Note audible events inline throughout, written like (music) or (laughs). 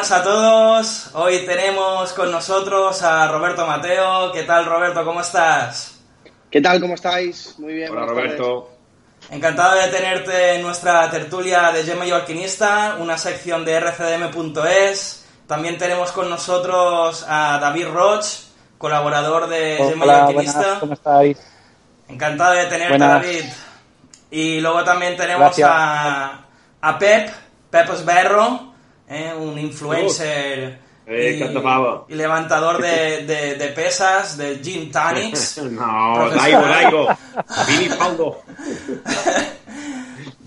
Buenas a todos. Hoy tenemos con nosotros a Roberto Mateo. ¿Qué tal, Roberto? ¿Cómo estás? ¿Qué tal? ¿Cómo estáis? Muy bien. Hola, Roberto. Encantado de tenerte en nuestra tertulia de Gemma y Alquinista, una sección de rcdm.es. También tenemos con nosotros a David Roch, colaborador de Gemma y Alquinista. ¿Cómo estáis? Encantado de tenerte, David. Y luego también tenemos a, a Pep, Pep Osberro, ¿eh? un influencer Eh, y, y levantador de, de, de pesas, de gin tonics. (laughs) no, Daigo, Daigo. Vini Paulo. (laughs)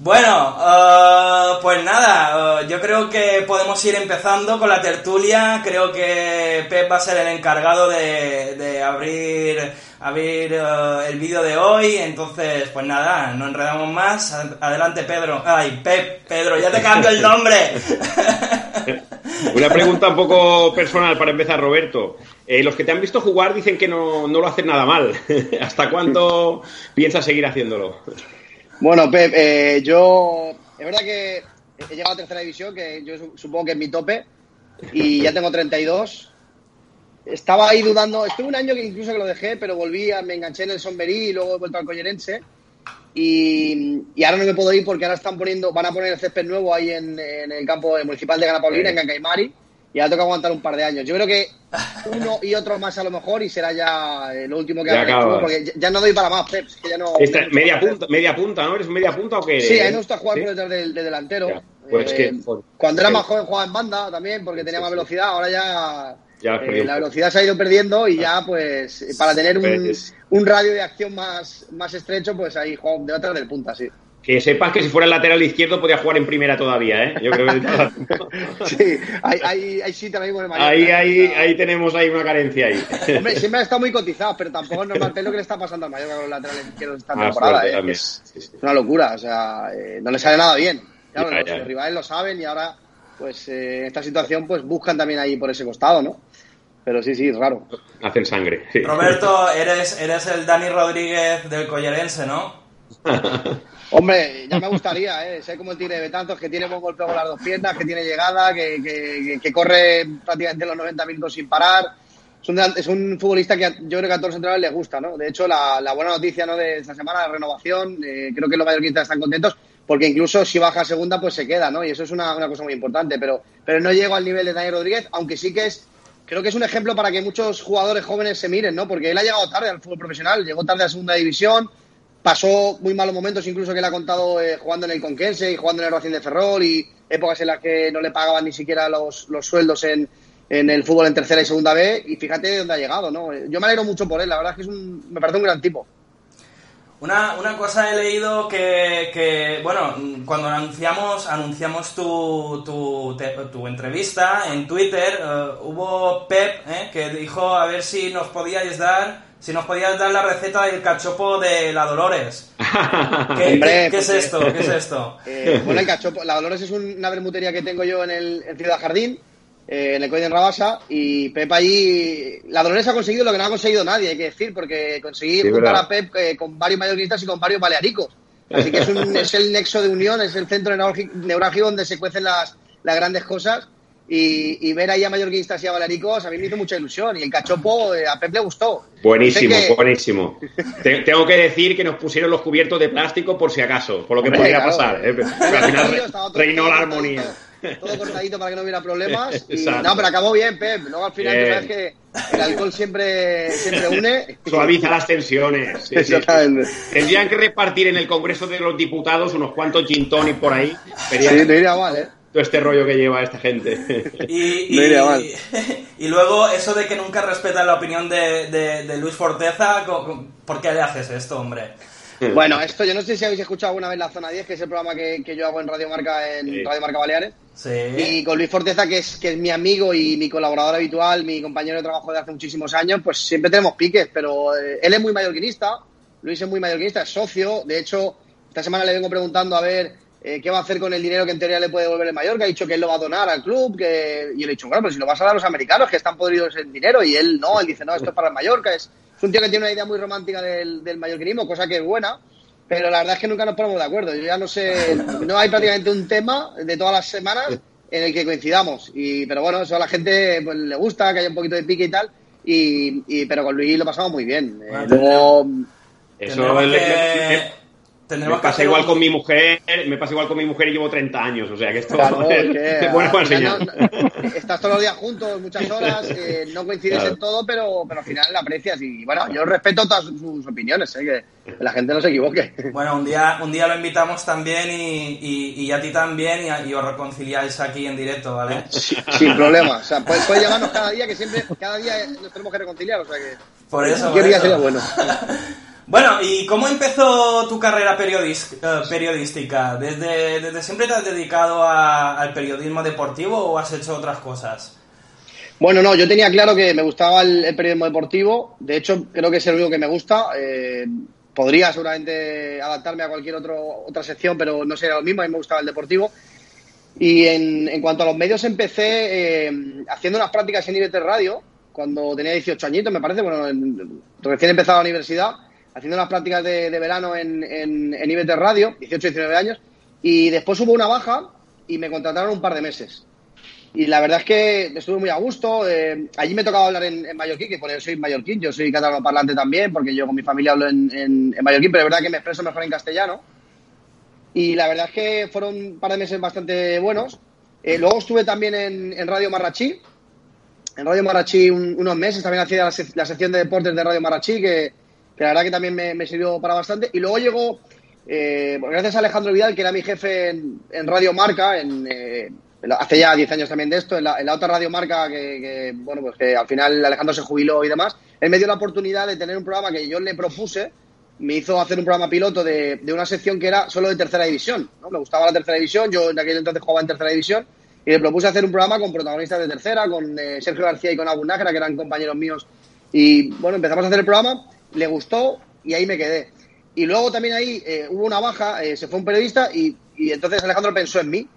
Bueno, uh, pues nada, uh, yo creo que podemos ir empezando con la tertulia. Creo que Pep va a ser el encargado de, abrir, abrir uh, el vídeo de hoy. Entonces, pues nada, no enredamos más. Adelante, Pedro. Ay, Pep, Pedro, ya te cambio el nombre. (laughs) Una pregunta un poco personal para empezar, Roberto. Eh, los que te han visto jugar dicen que no, no lo hacen nada mal. (laughs) ¿Hasta cuándo piensas seguir haciéndolo? Bueno, Pep, eh, yo. Es verdad que he llegado a tercera división, que yo supongo que es mi tope, y ya tengo 32. Estaba ahí dudando. Estuve un año que incluso que lo dejé, pero volví, a, me enganché en el Somberí y luego he vuelto al Collerense. Y, y, ahora no me puedo ir porque ahora están poniendo, van a poner el césped nuevo ahí en, en el campo municipal de Gana Paulina, en Cancaimari, y ahora toca aguantar un par de años. Yo creo que uno y otro más a lo mejor y será ya lo último que haga porque ya no doy para más, Pep, que ya no... Esta, media, punta, media punta, ¿no? ¿Eres media punta o qué? Sí, a mí me gusta jugar ¿Sí? por detrás de, de delantero. Ya, pues eh, que, por, cuando era más joven jugaba en banda también porque tenía más velocidad, ahora ya... ya eh, la velocidad se ha ido perdiendo y ya, pues, para tener un, un radio de acción más, más estrecho, pues ahí juego de detrás del punta, sí. Que sepas que si fuera el lateral izquierdo podía jugar en primera todavía, ¿eh? Yo creo que... (laughs) sí, hay, hay, hay sitio ahí el Mallorca, ahí, ahí, ahí tenemos ahí una carencia ahí. (laughs) Hombre, siempre ha estado muy cotizado, pero tampoco es normal lo que le está pasando al Mallorca con los laterales izquierdos esta ah, temporada, fuerte, ¿eh? Es, sí, sí. es, una locura, o sea, eh, no le sale nada bien. Claro, ya, los, ya. los, rivales lo saben y ahora, pues, eh, en esta situación, pues buscan también ahí por ese costado, ¿no? Pero sí, sí, es raro. Hacen sangre. Sí. Roberto, eres, eres el Dani Rodríguez del Collerense, ¿no? (laughs) Hombre, ya me gustaría, ¿eh? Sé como el tigre de Betanzos, que tiene buen golpeo con las dos piernas, que tiene llegada, que, que, que corre prácticamente los 90 minutos sin parar. Es un, es un, futbolista que yo creo que a todos los entrenadores les gusta, ¿no? De hecho, la, la buena noticia ¿no? de esta semana, la renovación, eh, creo que los mallorquinistas están contentos, porque incluso si baja a segunda, pues se queda, ¿no? Y eso es una, una cosa muy importante, pero, pero no llego al nivel de Daniel Rodríguez, aunque sí que es creo que es un ejemplo para que muchos jugadores jóvenes se miren, ¿no? Porque él ha llegado tarde al fútbol profesional, llegó tarde a segunda división, pasó muy malos momentos, incluso que él ha contado eh, jugando en el Conquense y jugando en el Racing de Ferrol y épocas en las que no le pagaban ni siquiera los, los sueldos en, en, el fútbol en tercera y segunda B y fíjate de dónde ha llegado, ¿no? Yo me alegro mucho por él, la verdad es que es un, me parece un gran tipo. Una, una cosa he leído que, que, bueno, cuando anunciamos, anunciamos tu, tu, te, tu entrevista en Twitter, uh, hubo Pep eh, que dijo a ver si nos podíais dar si nos podías dar la receta del cachopo de la Dolores. (laughs) ¿Qué, Hombre, ¿qué, qué es esto? ¿Qué es esto? Eh, bueno, el cachopo, la Dolores es una bermutería que tengo yo en el en Ciudad Jardín, eh, en el Coy en Rabasa, y Pep allí... La Dolores ha conseguido lo que no ha conseguido nadie, hay que decir, porque conseguí sí, juntar a Pep eh, con varios mayoristas y con varios balearicos. Así que es, un, (laughs) es el nexo de unión, es el centro neurálgico donde se cuecen las, las grandes cosas. Y, y, ver ahí a mallorquinistas y a balericos a mí me hizo mucha ilusión y el cachopo eh, a Pep le gustó. Buenísimo, que... buenísimo. Tengo que decir que nos pusieron los cubiertos de plástico por si acaso, por lo que Hombre, podría claro. pasar. ¿eh? Pero al final reinó la armonía. Todo, cortadito para que no hubiera problemas. Y, no, pero acabó bien, Pep. Luego al final, sabes que el alcohol siempre, siempre une. (laughs) Suaviza las tensiones. Sí. Tendrían que repartir en el Congreso de los Diputados unos cuantos gin tonic por ahí. Sería... Sí, no iría mal, ¿eh? Todo este rollo que lleva esta gente. Y, (laughs) y, no (laughs) y, y, luego eso de que nunca respetan la opinión de, de, de, Luis Forteza, ¿por qué le haces esto, hombre? Bueno, esto yo no sé si habéis escuchado alguna vez la Zona 10, que es el programa que, que yo hago en Radio Marca, en sí. Radio Marca Baleares. Sí. Y con Luis Forteza, que es, que es mi amigo y mi colaborador habitual, mi compañero de trabajo de hace muchísimos años, pues siempre tenemos piques, pero eh, él es muy mallorquinista, Luis es muy mallorquinista, es socio, de hecho, esta semana le vengo preguntando a ver eh, qué va a hacer con el dinero que en teoría le puede devolver el Mallorca. Ha dicho que él lo va a donar al club. Que... Y yo le he dicho, bueno, pero si lo vas a dar a los americanos que están podridos en dinero. Y él no, él dice, no, esto es para el Mallorca. Es, es un tío que tiene una idea muy romántica del, del mallorquinismo, cosa que es buena. Pero la verdad es que nunca nos ponemos de acuerdo. Yo ya no sé, no hay prácticamente un tema de todas las semanas en el que coincidamos. Y, pero bueno, eso a la gente pues, le gusta, que haya un poquito de pique y tal. Y, y pero con Luis lo pasamos muy bien. Eh, luego, eso es, que me pasa igual con mi mujer, me pasa igual con mi mujer y llevo 30 años, o sea que esto (laughs) es, bueno para enseñar. estás todos los días juntos, muchas horas, eh, no coincides en todo, pero, pero al final la aprecias y bueno, yo respeto todas sus opiniones, eh, que la gente no se equivoque. Bueno, un día, un día lo invitamos también y, y, a ti también y, os reconciliáis aquí en directo, ¿vale? (laughs) sin problema, o sea, puedes, llamarnos cada día, que siempre, cada día nos tenemos que reconciliar, o sea que... Por eso, por eso. sería bueno. (laughs) Bueno, ¿y cómo empezó tu carrera eh, periodística? ¿Desde, ¿Desde, siempre te has dedicado al periodismo deportivo o has hecho otras cosas? Bueno, no, yo tenía claro que me gustaba el, periodismo deportivo. De hecho, creo que es el único que me gusta. Eh, podría seguramente adaptarme a cualquier otro, otra sección, pero no sería lo mismo. A mí me gustaba el deportivo. Y en, cuanto a los medios, empecé eh, haciendo unas prácticas en IBT Radio, cuando tenía 18 añitos, me parece. Bueno, recién empezado la universidad haciendo las prácticas de, verano en, en, en IBT Radio, 18, 19 años, y después hubo una baja y me contrataron un par de meses. Y la verdad es que estuve muy a gusto. Eh, allí me tocaba hablar en, mallorquín, que por yo soy mallorquín, yo soy catalano parlante también, porque yo con mi familia hablo en, en, mallorquín, pero es verdad que me expreso mejor en castellano. Y la verdad es que fueron un par de meses bastante buenos. Eh, luego estuve también en, Radio Marrachí. En Radio Marrachí unos meses, también hacía la, la, sección de deportes de Radio Marrachí, que, que la verdad que también me, sirvió para bastante. Y luego llegó, eh, gracias a Alejandro Vidal, que era mi jefe en, Radio Marca, en, eh, hace ya 10 años también de esto, en la, otra Radio Marca, que, bueno, pues que al final Alejandro se jubiló y demás, él me dio la oportunidad de tener un programa que yo le propuse, me hizo hacer un programa piloto de, una sección que era solo de tercera división. Me gustaba la tercera división, yo en aquel entonces jugaba en tercera división, y le propuse hacer un programa con protagonistas de tercera, con eh, Sergio García y con Abu Nájera, que eran compañeros míos, y bueno, empezamos a hacer el programa le gustó y ahí me quedé. Y luego también ahí eh, hubo una baja, eh, se fue un periodista y, y, entonces Alejandro pensó en mí.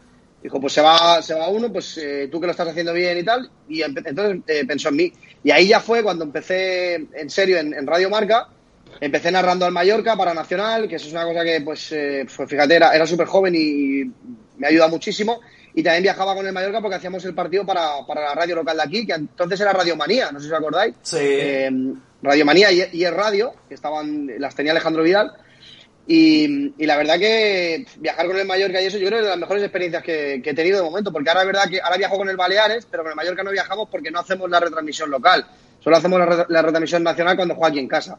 Dijo, pues se va, se va uno, pues eh, tú que lo estás haciendo bien y tal. Y entonces pensó en mí. Y ahí ya fue cuando empecé en serio en, Radio Marca. Empecé narrando al Mallorca para Nacional, que eso es una cosa que, pues, pues fíjate, era, era súper joven y, me ayuda muchísimo. Y también viajaba con el Mallorca porque hacíamos el partido para, para la radio local de aquí, que entonces era Radio Manía, no sé si os acordáis. Sí. Radiomanía y, y Radio, que estaban, las tenía Alejandro Vidal. Y, la verdad que viajar con el Mallorca y eso, yo creo que es de las mejores experiencias que, he tenido de momento, porque ahora es verdad que ahora viajo con el Baleares, pero con el Mallorca no viajamos porque no hacemos la retransmisión local, solo hacemos la, retransmisión nacional cuando juega aquí en casa.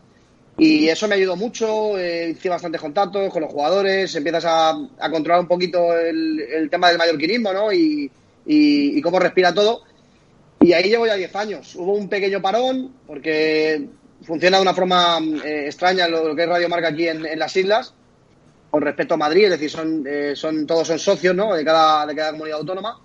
Y eso me ayudó mucho, eh, hice bastantes contactos con los jugadores, empiezas a, controlar un poquito el, tema del mallorquinismo, ¿no? Y, y, y cómo respira todo. Y ahí llevo ya 10 años. Hubo un pequeño parón porque funciona de una forma eh, extraña lo, que es Radio Marca aquí en, las islas, con respecto a Madrid, es decir, son, eh, son todos son socios ¿no? de, cada, de cada comunidad autónoma.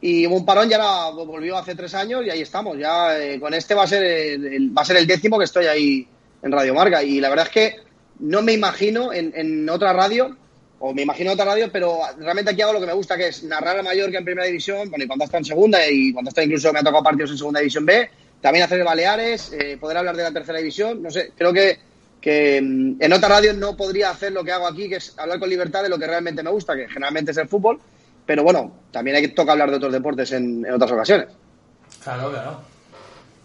Y hubo un parón, ya la, volvió hace tres años y ahí estamos. Ya eh, con este va a ser el, va a ser el décimo que estoy ahí en Radio Marca. Y la verdad es que no me imagino en otra radio o me imagino otra radio, pero realmente aquí hago lo que me gusta, que es narrar a Mallorca en primera división, bueno, y cuando está en segunda, y cuando está incluso me ha tocado partidos en segunda división B, también hacer Baleares, eh, poder hablar de la tercera división, no sé, creo que, que mm, en otra radio no podría hacer lo que hago aquí, que es hablar con libertad de lo que realmente me gusta, que generalmente es el fútbol, pero bueno, también hay que tocar hablar de otros deportes en, otras ocasiones. Claro, claro.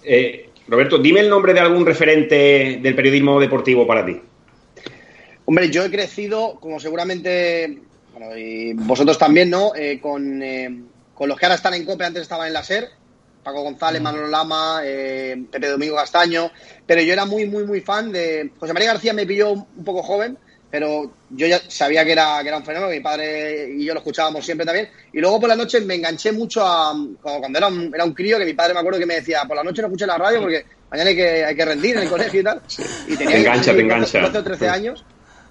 Eh, Roberto, dime el nombre de algún referente del periodismo deportivo para ti. Hombre, yo he crecido, como seguramente, bueno, y vosotros también, ¿no? Eh, con, eh, con, los que ahora están en COPE, antes estaban en la SER, Paco González, Manolo Lama, eh, Pepe Domingo Castaño, pero yo era muy, muy, muy fan de... José María García me pilló un poco joven, pero yo ya sabía que era, que era un fenómeno, mi padre y yo lo escuchábamos siempre también. Y luego por la noche me enganché mucho a, cuando era un, era un crío, que mi padre me acuerdo que me decía, por la noche no escuché la radio porque mañana hay que, hay que rendir en el colegio y tal. (laughs) Y tenía te engancha, te engancha. 12 o 13 años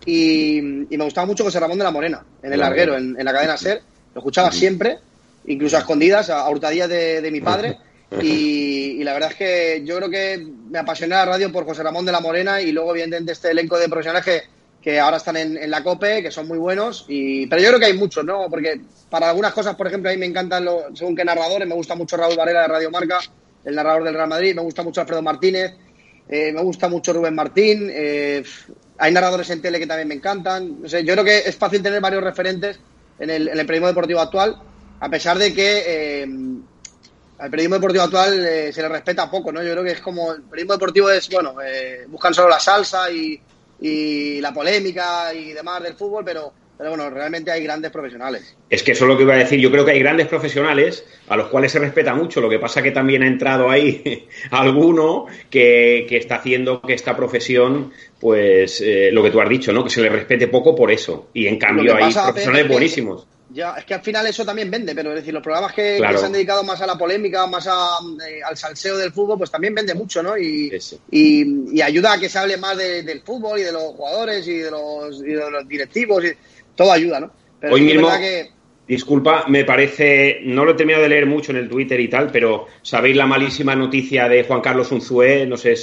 y, me gustaba mucho José Ramón de la Morena, en el larguero, en, la cadena SER. Lo escuchaba siempre, incluso a escondidas, a, hurtadillas de, mi padre. Y, la verdad es que yo creo que me apasioné la radio por José Ramón de la Morena y luego, evidentemente, este elenco de profesionales que, ahora están en, la COPE, que son muy buenos. Y, pero yo creo que hay muchos, ¿no? Porque para algunas cosas, por ejemplo, a mí me encantan, los, según qué narradores, me gusta mucho Raúl Varela de Radio Marca, el narrador del Real Madrid, me gusta mucho Alfredo Martínez, eh, me gusta mucho Rubén Martín. Eh, hay narradores en tele que también me encantan. yo creo que es fácil tener varios referentes en el, en el periodismo deportivo actual. A pesar de que eh, al periodismo deportivo actual eh, se le respeta poco, ¿no? Yo creo que es como, el periodismo deportivo es, bueno, eh, buscan solo la salsa y, y la polémica y demás del fútbol, pero pero bueno, realmente hay grandes profesionales. Es que eso es lo que iba a decir. Yo creo que hay grandes profesionales a los cuales se respeta mucho. Lo que pasa que también ha entrado ahí (laughs) alguno que, que está haciendo que esta profesión, pues eh, lo que tú has dicho, ¿no? Que se le respete poco por eso. Y en cambio hay profesionales buenísimos. Ya, es que al final eso también vende, pero es decir, los programas que, se han dedicado más a la polémica, más eh, al salseo del fútbol, pues también vende mucho, ¿no? Y, y, ayuda a que se hable más del fútbol y de los jugadores y de los, y de los directivos. Y, todo ayuda, ¿no? Hoy mismo, disculpa, me parece, no lo he terminado de leer mucho en el Twitter y tal, pero sabéis la malísima noticia de Juan Carlos Unzué, no sé,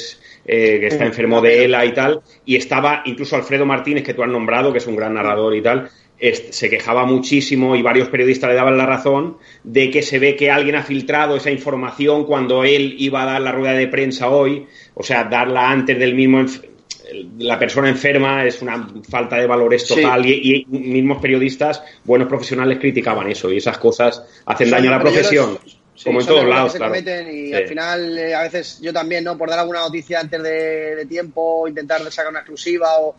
eh, que está enfermo de ELA y tal, y estaba incluso Alfredo Martínez, que tú has nombrado, que es un gran narrador y tal, se quejaba muchísimo y varios periodistas le daban la razón de que se ve que alguien ha filtrado esa información cuando él iba a dar la rueda de prensa hoy, o sea, darla antes del mismo la persona enferma es una falta de valores total y, mismos periodistas, buenos profesionales criticaban eso y esas cosas hacen daño a la profesión. como en todos lados, claro. y al final, eh, a veces yo también, ¿no? Por dar alguna noticia antes de, tiempo, intentar sacar una exclusiva o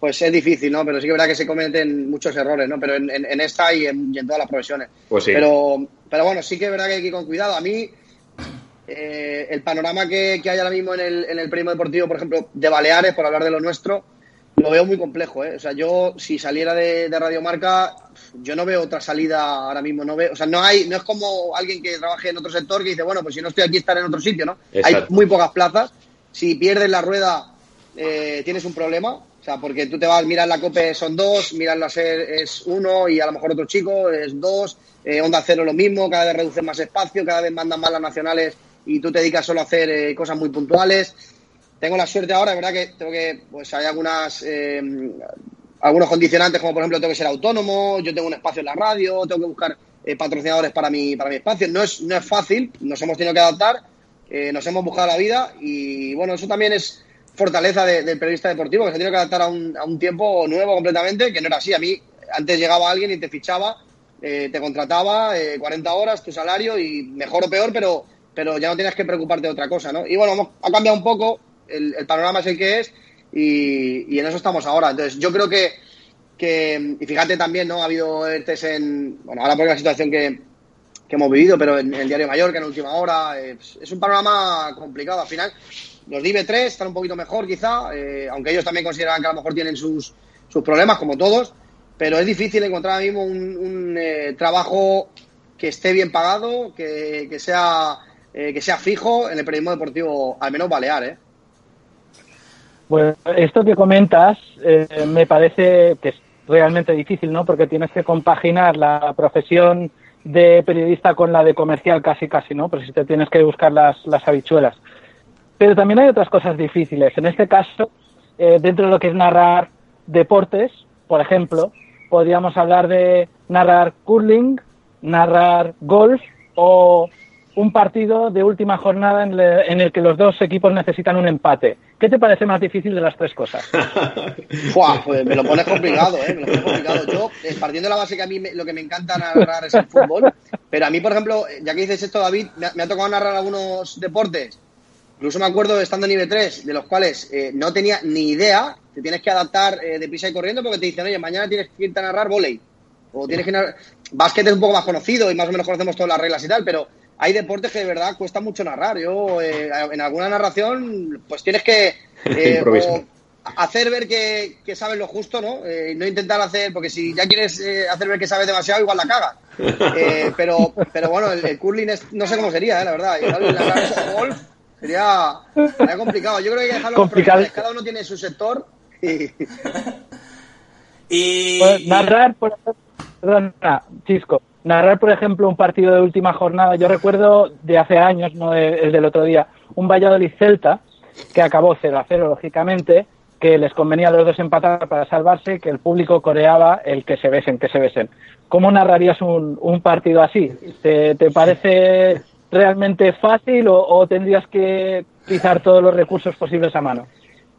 pues es difícil, ¿no? Pero sí que es verdad que se cometen muchos errores, ¿no? Pero en, esta y en, todas las profesiones. Pues sí. Pero, pero bueno, sí que es verdad que hay que ir con cuidado. A mí, eh, el panorama que, hay ahora mismo en el, en el periodismo deportivo, por ejemplo, de Baleares, por hablar de lo nuestro, lo veo muy complejo. ¿eh? O sea, yo, si saliera de, de Radio Marca, yo no veo otra salida ahora mismo. No veo, o sea, no hay, no es como alguien que trabaje en otro sector que dice, bueno, pues si no estoy aquí, estaré en otro sitio, ¿no? Hay muy pocas plazas. Si pierdes la rueda, eh, tienes un problema. O sea, porque tú te vas, mirar la COPE son dos, mirar la SER es uno y a lo mejor otro chico es dos, eh, Onda Cero lo mismo, cada vez reducen más espacio, cada vez mandan más las nacionales y tú te dedicas solo a hacer eh, cosas muy puntuales. Tengo la suerte ahora, verdad que tengo que, pues hay algunas, eh, algunos condicionantes, como por ejemplo tengo que ser autónomo, yo tengo un espacio en la radio, tengo que buscar eh, patrocinadores para mi, para mi espacio. No es, no es fácil, nos hemos tenido que adaptar, nos hemos buscado la vida y bueno, eso también es fortaleza del periodista deportivo, que se tiene que adaptar a un, a un tiempo nuevo completamente, que no era así. A mí antes llegaba alguien y te fichaba, te contrataba 40 horas, tu salario y mejor o peor, pero pero ya no tienes que preocuparte de otra cosa, ¿no? Y bueno, ha cambiado un poco, el, panorama es el que es y, en eso estamos ahora. Entonces, yo creo que, que, y fíjate también, ¿no? Ha habido ERTES en, bueno, ahora por la situación que, que hemos vivido, pero en, el Diario que en última hora, eh, es un panorama complicado. Al final, los DIV 3 están un poquito mejor, quizá, eh, aunque ellos también consideran que a lo mejor tienen sus, sus problemas, como todos, pero es difícil encontrar ahora mismo un, eh, trabajo que esté bien pagado, que, que sea eh, que sea fijo en el periodismo deportivo, al menos balear, ¿eh? Pues esto que comentas eh, me parece que es realmente difícil, ¿no? Porque tienes que compaginar la profesión de periodista con la de comercial casi casi, ¿no? Pero si te tienes que buscar las, las habichuelas. Pero también hay otras cosas difíciles. En este caso, eh, dentro de lo que es narrar deportes, por ejemplo, podríamos hablar de narrar curling, narrar golf o un partido de última jornada en, el que los dos equipos necesitan un empate. ¿Qué te parece más difícil de las tres cosas? (laughs) pues me lo pones complicado, ¿eh? Me lo pones complicado. Yo, eh, partiendo de la base que a mí lo que me encanta narrar es el fútbol, pero a mí, por ejemplo, ya que dices esto, David, me ha, tocado narrar algunos deportes. Incluso me acuerdo estando en nivel 3, de los cuales eh, no tenía ni idea. Te tienes que adaptar eh, de prisa y corriendo porque te dicen, oye, mañana tienes que irte a narrar volei. O tienes que narrar... Básquet es un poco más conocido y más o menos conocemos todas las reglas y tal, pero hay deportes que de verdad cuesta mucho narrar. Yo, eh, en alguna narración, pues tienes que (laughs) eh, hacer ver que, sabes lo justo, ¿no? Eh, no intentar hacer, porque si ya quieres hacer ver que sabes demasiado, igual la caga. (laughs) pero, pero bueno, el, curling no sé cómo sería, la verdad. el golf sería, sería, complicado. Yo creo que hay que dejarlo complicado. Cada uno tiene su sector. Y, (laughs) pues narrar, por perdona, Chisco, narrar, por ejemplo, un partido de última jornada. Yo recuerdo de hace años, no el del otro día, un Valladolid-Celta que acabó 0 a 0, lógicamente, que les convenía a los dos empatar para salvarse, que el público coreaba el que se besen, que se besen. ¿Cómo narrarías un, un partido así? ¿Te, parece realmente fácil o, tendrías que utilizar todos los recursos posibles a mano?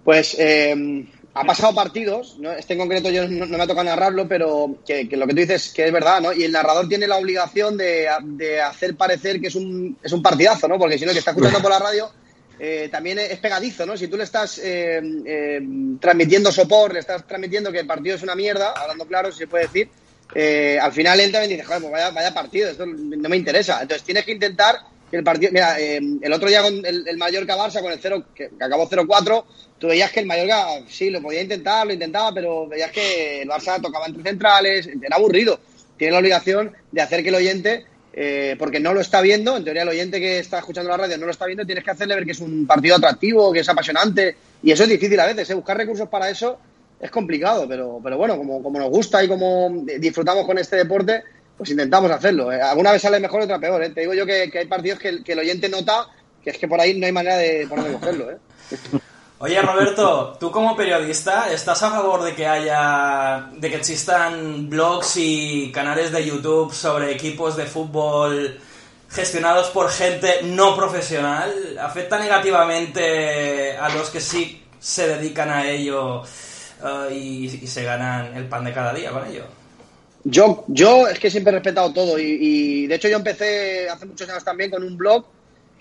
Pues eh, ha pasado partidos, ¿no? este en concreto yo no, me ha tocado narrarlo, pero que, lo que tú dices que es verdad, ¿no? Y el narrador tiene la obligación de, hacer parecer que es un, es un partidazo, ¿no? Porque si no, que está escuchando por la radio, eh, también es pegadizo, ¿no? Si tú le estás eh, eh, transmitiendo sopor, le estás transmitiendo que el partido es una mierda, hablando claro, si se puede decir, al final él también dice, joder, pues vaya, vaya partido, esto no me interesa. Entonces tienes que intentar que el partido. Mira, el otro día con el, Mallorca Barça, con el 0, que, que acabó 0-4, tú veías que el Mallorca sí lo podía intentar, lo intentaba, pero veías que el Barça tocaba entre centrales, era aburrido. Tiene la obligación de hacer que el oyente, eh, porque no lo está viendo, en teoría el oyente que está escuchando la radio no lo está viendo, tienes que hacerle ver que es un partido atractivo, que es apasionante, y eso es difícil a veces, ¿eh? buscar recursos para eso es complicado, pero, pero bueno, como, como nos gusta y como disfrutamos con este deporte, pues intentamos hacerlo. ¿eh? Alguna vez sale mejor, otra peor. ¿eh? Te digo yo que, hay partidos que, el oyente nota que es que por ahí no hay manera de, poder cogerlo. ¿eh? (laughs) Oye, Roberto, tú como periodista, ¿estás a favor de que haya, de que existan blogs y canales de YouTube sobre equipos de fútbol gestionados por gente no profesional? ¿Afecta negativamente a los que sí se dedican a ello eh, y, se ganan el pan de cada día con ello? Yo, yo es que siempre he respetado todo y, y de hecho yo empecé hace muchos años también con un blog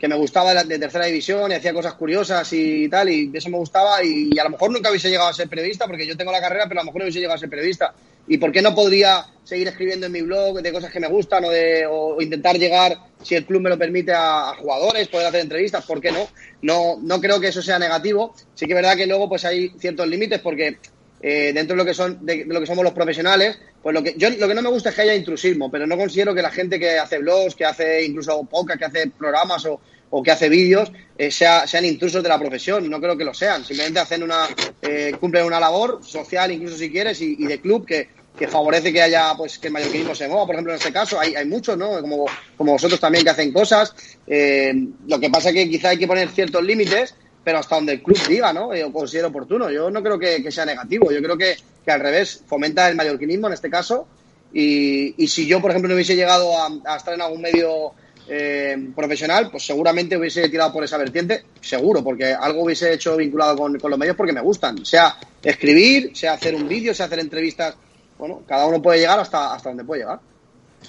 que me gustaba de tercera división y hacía cosas curiosas y tal, y eso me gustaba. Y, a lo mejor nunca hubiese llegado a ser periodista, porque yo tengo la carrera, pero a lo mejor no hubiese llegado a ser periodista. ¿Y por qué no podría seguir escribiendo en mi blog de cosas que me gustan o, de, o intentar llegar, si el club me lo permite, a, jugadores, poder hacer entrevistas? ¿Por qué no? no? No creo que eso sea negativo. Sí que es verdad que luego pues hay ciertos límites, porque eh, dentro de lo que son de, lo que somos los profesionales, pues lo que yo lo que no me gusta es que haya intrusismo, pero no considero que la gente que hace blogs, que hace incluso podcast, que hace programas o, o que hace vídeos eh, sea, sean intrusos de la profesión. No creo que lo sean. Simplemente hacen una eh, cumplen una labor social, incluso si quieres, y, de club que, que favorece que haya pues que el se mueva. Por ejemplo, en este caso hay, hay muchos, ¿no? Como, como vosotros también que hacen cosas. lo que pasa es que quizá hay que poner ciertos límites pero hasta donde el club diga, ¿no? Yo considero oportuno. Yo no creo que, sea negativo. Yo creo que, que, al revés fomenta el mallorquinismo en este caso. Y, y si yo, por ejemplo, no hubiese llegado a, estar en algún medio eh, profesional, pues seguramente hubiese tirado por esa vertiente, seguro, porque algo hubiese hecho vinculado con, con los medios porque me gustan. Sea escribir, sea hacer un vídeo, sea hacer entrevistas. Bueno, cada uno puede llegar hasta, hasta donde puede llegar.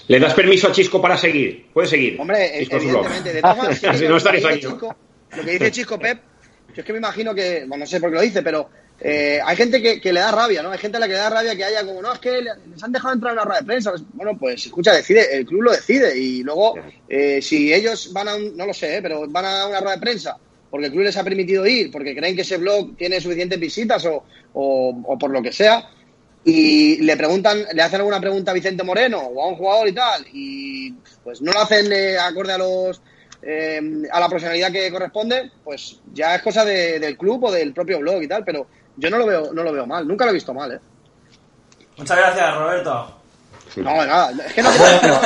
¿Le das permiso a Chisco para seguir? Puede seguir. Hombre, evidentemente. De todas (laughs) no estaréis aquí. lo que dice Chisco Pep yo es que me imagino que, bueno, no sé por qué lo dice, pero eh, hay gente que, le da rabia, ¿no? Hay gente a la que le da rabia que haya como, no, es que les han dejado entrar en la rueda de prensa. Bueno, pues escucha, decide, el club lo decide y luego, eh, si ellos van a un, no lo sé, ¿eh? pero van a una rueda de prensa porque el club les ha permitido ir, porque creen que ese blog tiene suficientes visitas o, o, por lo que sea, y le preguntan, le hacen alguna pregunta a Vicente Moreno o a un jugador y tal, y pues no lo hacen acorde a los eh, a la profesionalidad que corresponde, pues ya es cosa del club o del propio blog y tal, pero yo no lo veo, no lo veo mal, nunca lo he visto mal, ¿eh? Muchas gracias, Roberto. No, nada, es que no (laughs) creo,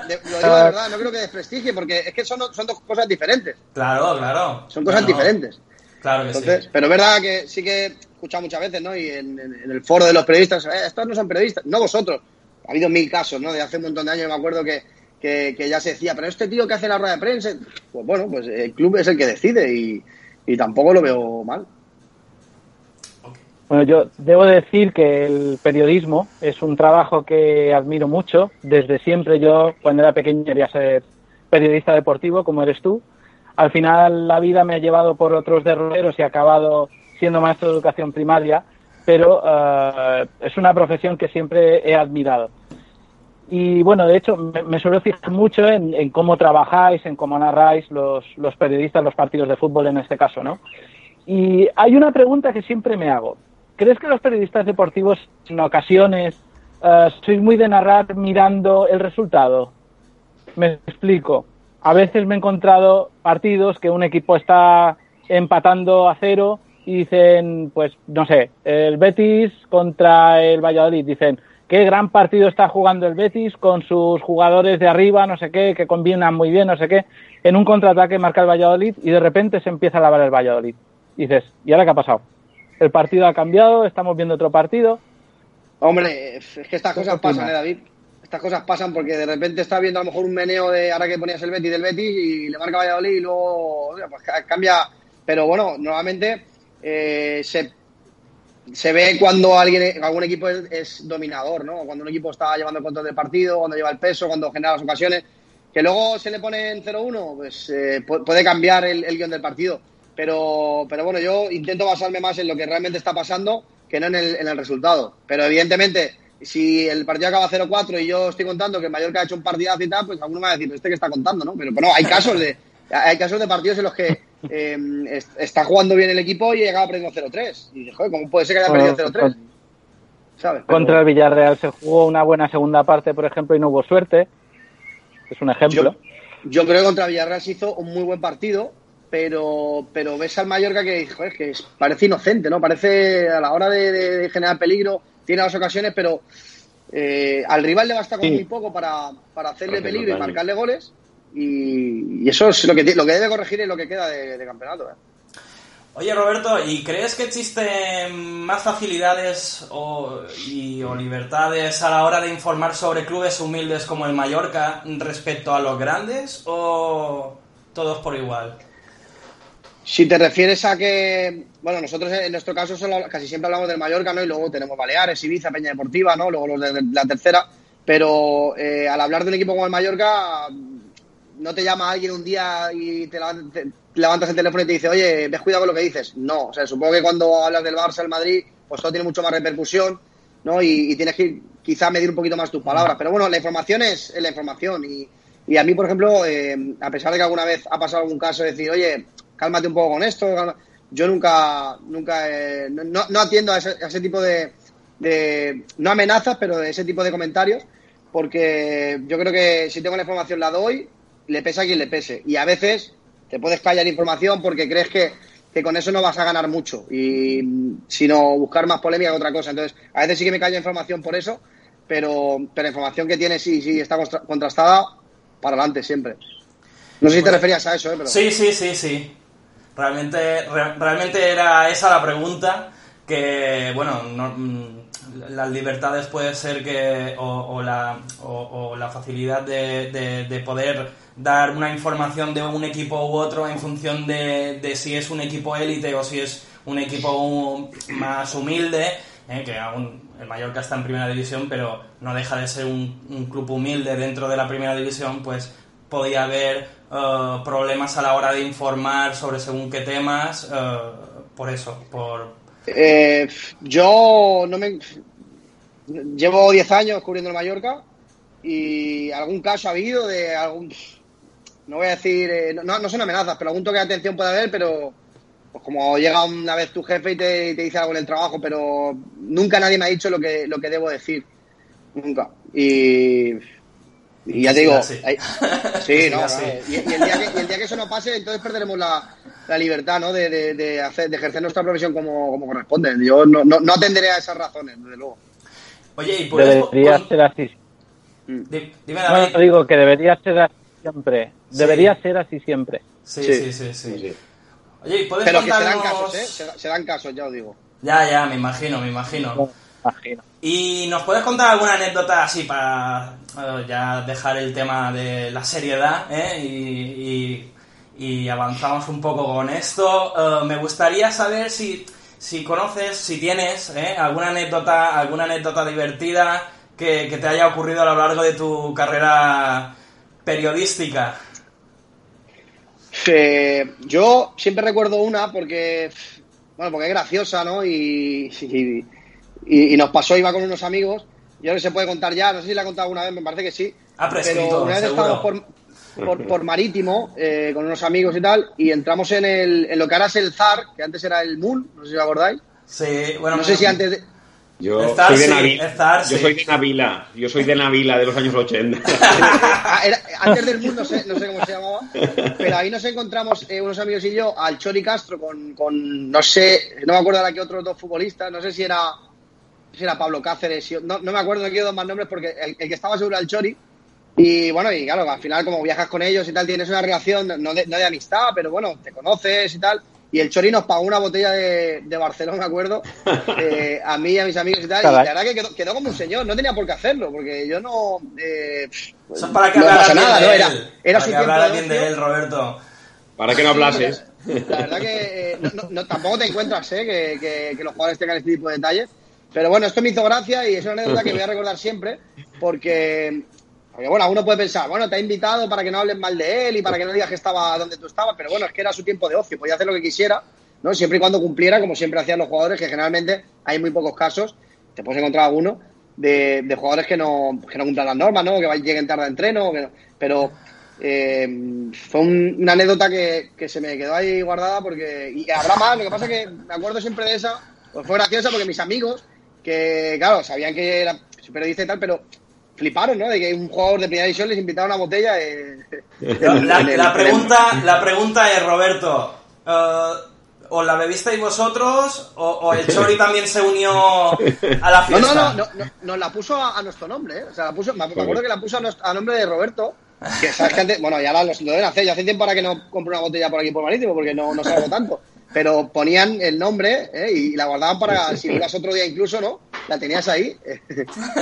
lo digo de verdad, no creo que desprestigie, porque es que son, son dos cosas diferentes. Claro, claro. Son cosas diferentes. Claro que sí. Pero es verdad que sí que he escuchado muchas veces, ¿no? Y en, el foro de los periodistas, eh, estos no son periodistas, no vosotros. Ha habido mil casos, ¿no? De hace un montón de años, me acuerdo que que, ya se decía, pero este tío que hace la rueda de prensa, pues bueno, pues el club es el que decide y, tampoco lo veo mal. Bueno, yo debo decir que el periodismo es un trabajo que admiro mucho. Desde siempre yo, cuando era pequeño, quería ser periodista deportivo, como eres tú. Al final la vida me ha llevado por otros derroteros y he acabado siendo maestro de educación primaria, pero eh, es una profesión que siempre he admirado. Y bueno, de hecho, me, suelo fijar mucho en, cómo trabajáis, en cómo narráis los, los periodistas los partidos de fútbol en este caso, ¿no? Y hay una pregunta que siempre me hago. ¿Crees que los periodistas deportivos en ocasiones uh, muy de narrar mirando el resultado? Me explico. A veces me he encontrado partidos que un equipo está empatando a cero y dicen, pues, no sé, el Betis contra el Valladolid. Dicen, qué gran partido está jugando el Betis con sus jugadores de arriba, no sé qué, que combinan muy bien, no sé qué. En un contraataque marca el Valladolid y de repente se empieza a lavar el Valladolid. dices, ¿y ahora qué ha pasado? El partido ha cambiado, estamos viendo otro partido. Hombre, es que estas cosas pasan, ¿eh, David? Estas cosas pasan porque de repente está viendo a lo mejor un meneo de ahora que ponías el Betis del Betis y le marca Valladolid y luego pues cambia. Pero bueno, nuevamente eh, se se ve cuando alguien, algún equipo es, dominador, ¿no? Cuando un equipo está llevando el control del partido, cuando lleva el peso, cuando genera las ocasiones. Que luego se le pone en 0-1, pues eh, puede cambiar el, guion del partido. Pero, pero bueno, yo intento basarme más en lo que realmente está pasando que no en el, resultado. Pero evidentemente, si el partido acaba 0-4 y yo estoy contando que Mallorca ha hecho un partidazo y tal, pues alguno me va a decir, ¿este que está contando? ¿no? Pero, pero no, hay casos de, hay casos de partidos en los que eh, está jugando bien el equipo y acaba perdiendo 0-3. Y joder, ¿cómo puede ser que haya perdido 0-3? ¿Sabes? Contra el Villarreal se jugó una buena segunda parte, por ejemplo, y no hubo suerte. Es un ejemplo. Yo, creo que contra Villarreal se hizo un muy buen partido, pero, pero ves al Mallorca que, joder, que parece inocente, ¿no? Parece a la hora de, generar peligro, tiene las ocasiones, pero eh, al rival le basta con muy poco para, para hacerle peligro y marcarle goles y, eso es lo que, lo que debe corregir y lo que queda de, campeonato. ¿eh? Oye Roberto, ¿y crees que existen más facilidades o, y, o libertades a la hora de informar sobre clubes humildes como el Mallorca respecto a los grandes o todos por igual? Si te refieres a que, bueno, nosotros en nuestro caso solo, casi siempre hablamos del Mallorca, ¿no? Y luego tenemos Baleares, Ibiza, Peña Deportiva, ¿no? Luego los de la tercera. Pero eh, al hablar de un equipo como el Mallorca, no te llama alguien un día y te, levantas el teléfono y te dice, oye, ves cuidado con lo que dices. No, o sea, supongo que cuando hablas del Barça, el Madrid, pues todo tiene mucho más repercusión, ¿no? Y, tienes que quizá medir un poquito más tus palabras. Pero bueno, la información es, la información. Y, a mí, por ejemplo, eh, a pesar de que alguna vez ha pasado algún caso de decir, oye, cálmate un poco con esto, yo nunca, nunca, no, atiendo a ese, tipo de, de, no amenazas, pero de ese tipo de comentarios, porque yo creo que si tengo la información la doy le pesa a quien le pese. Y a veces te puedes callar información porque crees que, con eso no vas a ganar mucho, y sino buscar más polémica que otra cosa. Entonces, a veces sí que me callo información por eso, pero, pero la información que tienes sí, sí está contrastada para adelante siempre. No sé si te referías a eso, ¿eh? Sí, sí, sí, sí. Realmente, realmente era esa la pregunta que, bueno, mm, las libertades puede ser que, o, la, o, la facilidad de, de poder dar una información de un equipo u otro en función de, si es un equipo élite o si es un equipo más humilde, eh, que aún el Mallorca está en primera división, pero no deja de ser un, club humilde dentro de la primera división, pues podía haber eh, problemas a la hora de informar sobre según qué temas, eh, por eso, por... yo no me... Llevo 10 años cubriendo el Mallorca y algún caso ha habido de algún no voy a decir, eh, no, no, son amenazas, pero algún toque de atención puede haber, pero pues como llega una vez tu jefe y te, dice algo en el trabajo, pero nunca nadie me ha dicho lo que, lo que debo decir. Nunca. Y, ya te digo, (laughs) sí, no, Y, el día que, eso no pase, entonces perderemos la, libertad ¿no? de, hacer, de ejercer nuestra profesión como, corresponde. Yo no, no, atenderé a esas razones, desde luego. Oye, y puedes... Debería ser así. Dime, No, digo que debería ser así siempre. Debería ser así siempre. Sí, sí, sí, sí. Oye, ¿puedes Pero que se dan casos, ¿eh? Se, dan casos, ya os digo. Ya, ya, me imagino, me imagino. ¿Y nos puedes contar alguna anécdota así para eh, ya dejar el tema de la seriedad ¿eh? y, y, avanzamos un poco con esto? Eh, me gustaría saber si, si conoces, si tienes ¿eh? alguna anécdota, alguna anécdota divertida que, te haya ocurrido a lo largo de tu carrera periodística. yo siempre recuerdo una porque, bueno, porque es graciosa, ¿no? Y, nos pasó, iba con unos amigos, y ahora se puede contar ya, no sé si la he contado alguna vez, me parece que sí. Ah, pero una vez estábamos por, por, Marítimo eh, con unos amigos y tal, y entramos en, el, en lo que ahora es el ZAR, que antes era el Moon, no sé si lo acordáis. Sí, bueno, no sé si antes de, yo soy de Navila. yo soy de Navila. Yo soy de Navila de los años 80. (laughs) Ah, antes del mundo, no sé, no sé cómo se llamaba. Pero ahí nos encontramos eh, unos amigos y yo al Chori Castro con, con, no sé, no me acuerdo ahora qué otros dos futbolistas. No sé si era, si era Pablo Cáceres. No, no me acuerdo, no quiero dar más nombres porque el, que estaba seguro era el Chori. Y bueno, y claro, al final, como viajas con ellos y tal, tienes una relación no de, no de amistad, pero bueno, te conoces y tal y el Chori nos pagó una botella de, de Barcelona, me acuerdo, (laughs) eh, a mí y a mis amigos y tal, y la verdad que quedó, como un señor, no tenía por qué hacerlo, porque yo no... Eh, Eso es para que no pasa nada, ¿no? Era, era para su que bien de él, Roberto. Para que no hablases. La verdad que eh, no, tampoco te encuentras, ¿eh? Que, que, los jugadores tengan este tipo de detalles. Pero bueno, esto me hizo gracia y es una anécdota que voy a (laughs) recordar siempre porque, porque, bueno, uno puede pensar, bueno, te ha invitado para que no hables mal de él y para que no digas que estaba donde tú estabas, pero bueno, es que era su tiempo de ocio, podía hacer lo que quisiera, ¿no? Siempre y cuando cumpliera, como siempre hacían los jugadores, que generalmente hay muy pocos casos, te puedes encontrar alguno, de, de jugadores que no, que no cumplan las normas, ¿no? Que lleguen tarde a entreno, pero eh, fue una anécdota que, que, se me quedó ahí guardada porque y habrá más, lo que pasa es que me acuerdo siempre de esa, pues fue graciosa porque mis amigos, que claro, sabían que era periodista y tal, pero fliparon, ¿no? De que un jugador de primera división les invitaba una botella. (laughs) la, pregunta, la pregunta es, Roberto, uh, ¿o la bebisteis vosotros o, el (laughs) Chori también se unió a la fiesta? No, no, no, nos la puso a, nuestro nombre, ¿eh? O sea, la puso, me acuerdo que la puso a, nombre de Roberto. Que sabes (laughs) que antes, bueno, ya lo, lo deben hacer. Yo hace tiempo para que no compre una botella por aquí por Marítimo, porque no, no salgo tanto pero ponían el nombre ¿eh? y la guardaban para (laughs) si ibas otro día incluso, ¿no? La tenías ahí. (laughs)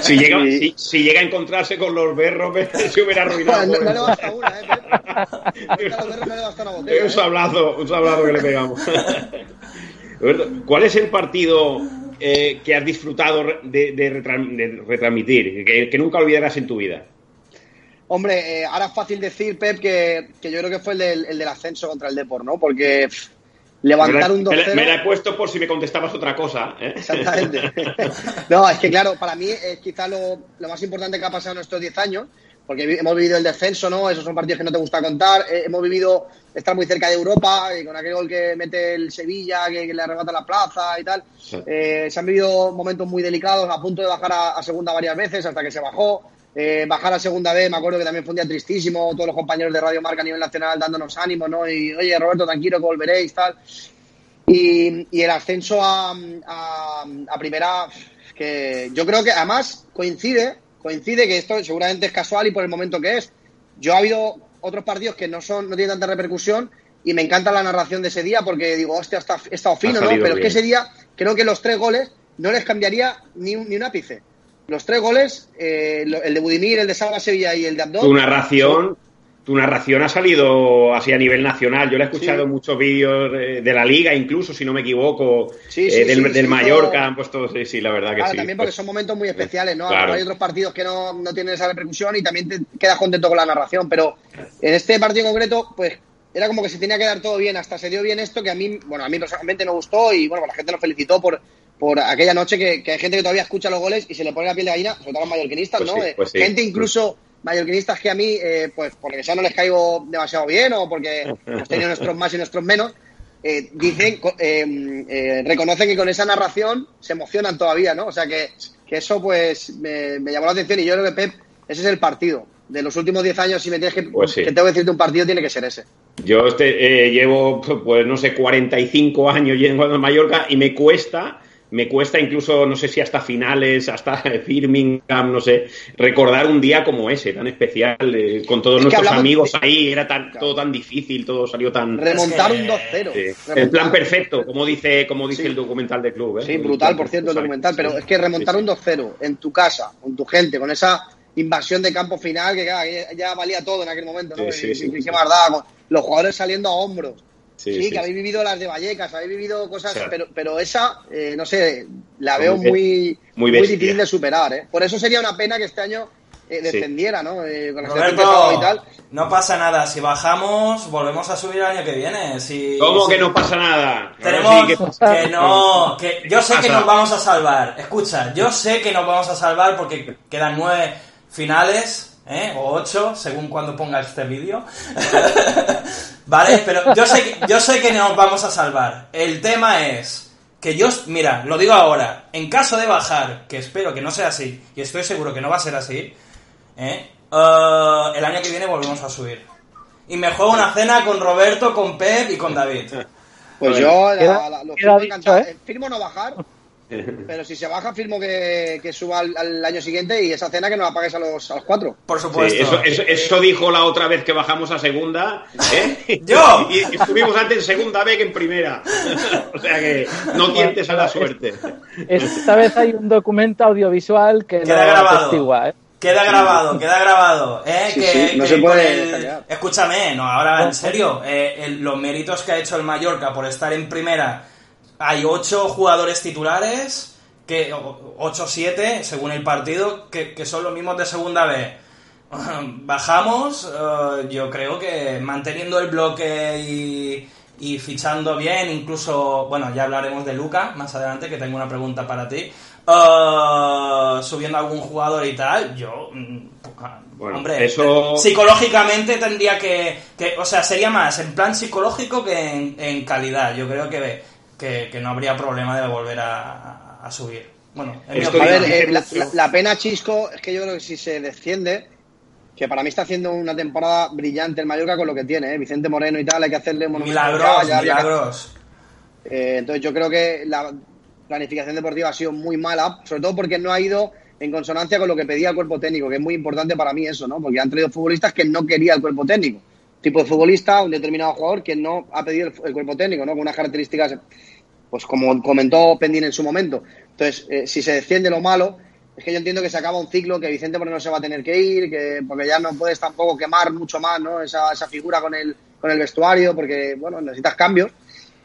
Si llega, si, llega a encontrarse con los berros, (laughs) se hubiera arruinado. no, le basta una, ¿eh? A los berros no le basta una botella. Un ¿eh? sablazo, un sablazo que le pegamos. ¿Cuál es el partido eh, que has disfrutado de, de, retransmitir, que, que, nunca olvidarás en tu vida? Hombre, eh, ahora es fácil decir, Pep, que, que, yo creo que fue el del, el del ascenso contra el Depor, ¿no? Porque levantar un 2-0. Me, la he puesto por si me contestabas otra cosa. ¿eh? Exactamente. (laughs) no, es que claro, para mí es quizá lo, lo, más importante que ha pasado en estos 10 años, porque hemos vivido el descenso, ¿no? Esos son partidos que no te gusta contar. Eh, hemos vivido estar muy cerca de Europa, y con aquel gol que mete el Sevilla, que, le arrebata la plaza y tal. Eh, se han vivido momentos muy delicados, a punto de bajar a, a segunda varias veces, hasta que se bajó. Eh, bajar a segunda vez, me acuerdo que también fue un día tristísimo, todos los compañeros de Radio Marca a nivel nacional dándonos ánimo, ¿no? Y, oye, Roberto, tranquilo que volveréis, tal. Y, el ascenso a, a, primera, que yo creo que además coincide, coincide que esto seguramente es casual y por el momento que es. Yo ha habido otros partidos que no son, no tienen tanta repercusión y me encanta la narración de ese día porque digo, hostia, está, estado fino, ¿no? Pero es que ese día creo que los tres goles no les cambiaría ni un, ni un ápice los tres goles, eh, el de Budimir, el de Salva Sevilla y el de Abdón. Tu narración, tu narración ha salido así a nivel nacional. Yo le he escuchado muchos vídeos de la liga, incluso, si no me equivoco, eh, del, del Mallorca, han puesto, sí, sí, la verdad que sí. También porque son momentos muy especiales, ¿no? Hay otros partidos que no, no tienen esa repercusión y también te quedas contento con la narración, pero en este partido en concreto, pues era como que se tenía que dar todo bien, hasta se dio bien esto que a mí, bueno, a mí personalmente no gustó y bueno, la gente nos felicitó por, por aquella noche que, hay gente que todavía escucha los goles y se le pone la piel de gallina, sobre todo los mallorquinistas, pues ¿no? Eh, pues gente incluso mallorquinistas que a mí, eh, pues porque ya no les caigo demasiado bien o porque hemos tenido nuestros más y nuestros menos, eh, dicen, eh, reconocen que con esa narración se emocionan todavía, ¿no? O sea que, que eso pues me, llamó la atención y yo creo que Pep, ese es el partido. De los últimos 10 años, si me tienes que, pues que tengo que decirte un partido, tiene que ser ese. Yo este, llevo, pues no sé, 45 años yendo a Mallorca y me cuesta me cuesta incluso, no sé si hasta finales, hasta (laughs) Birmingham, no sé, recordar un día como ese, tan especial, eh, con todos nuestros amigos ahí, era tan, todo tan difícil, todo salió tan... Remontar un 2-0. El plan perfecto, como dice, como dice el documental de club. ¿eh? Sí, brutal, por cierto, el documental, pero es que remontar un 2-0 en tu casa, con tu gente, con esa invasión de campo final, que ya, valía todo en aquel momento, ¿no? Sí, sí, qué los jugadores saliendo a hombros Sí, que habéis vivido las de Vallecas, habéis vivido cosas, pero, pero esa, eh, no sé, la veo muy, muy, difícil de superar. ¿eh? Por eso sería una pena que este año eh, descendiera, ¿no? Eh, con Roberto, y tal. no pasa nada. Si bajamos, volvemos a subir el año que viene. Si, ¿Cómo que no pasa nada? Tenemos que, no, que yo sé que nos vamos a salvar. Escucha, yo sé que nos vamos a salvar porque quedan nueve finales ¿eh? o 8, según cuando ponga este vídeo. (laughs) vale, pero yo sé, que, yo sé que nos vamos a salvar. El tema es que yo, mira, lo digo ahora, en caso de bajar, que espero que no sea así, y estoy seguro que no va a ser así, ¿eh? Uh, el año que viene volvemos a subir. Y me juego una cena con Roberto, con Pep y con David. Pues yo lo firmo ¿eh? Firmo no bajar, pero si se baja, firmo que, suba al, año siguiente y esa cena que nos la pagues a los, a los cuatro. Por supuesto. eso, dijo la otra vez que bajamos a segunda. ¿eh? (laughs) ¡Yo! Y, estuvimos antes en segunda vez que en primera. (laughs) o sea que no tientes a la suerte. Esta vez hay un documento audiovisual que Queda grabado. ¿eh? Queda grabado, queda grabado. ¿eh? Sí, que, sí, no que se puede el-. Escúchame, no, ahora en serio, eh, el- los méritos que ha hecho el Mallorca por estar en primera, hay ocho jugadores titulares, que 8 o 7, según el partido, que, que son los mismos de segunda vez. (laughs) Bajamos, eh, yo creo que manteniendo el bloque y, y fichando bien, incluso, bueno, ya hablaremos de Luca más adelante, que tengo una pregunta para ti. Eh, subiendo algún jugador y tal, yo, mm, Bueno, hombre, eso- psicológicamente tendría que, que- o sea, sería más en plan psicológico que en, en calidad. Yo creo que, que, que no habría problema de volver a, a subir. Bueno, en mi Estoy- A opinión. ver, eh, la, mucho. la- la pena, Chisco, es que yo creo que si se desciende, que para mí está haciendo una temporada brillante el Mallorca con lo que tiene, ¿eh? Vicente Moreno y tal, hay que hacerle milagros, ya, ya milagros. Eh, entonces yo creo que la planificación deportiva ha sido muy mala, sobre todo porque no ha ido en consonancia con lo que pedía el cuerpo técnico, que es muy importante para mí eso, ¿no? Porque han traído futbolistas que no quería el cuerpo técnico. Tipo de futbolista, un determinado jugador que no ha pedido el, cuerpo técnico, ¿no? Con unas características, pues como comentó Pendín en su momento. Entonces, eh, si se desciende lo malo, es que yo entiendo que se acaba un ciclo, que Vicente Moreno se va a tener que ir, que porque ya no puedes tampoco quemar mucho más, ¿no? Esa, esa figura con el, con el vestuario, porque, bueno, necesitas cambios.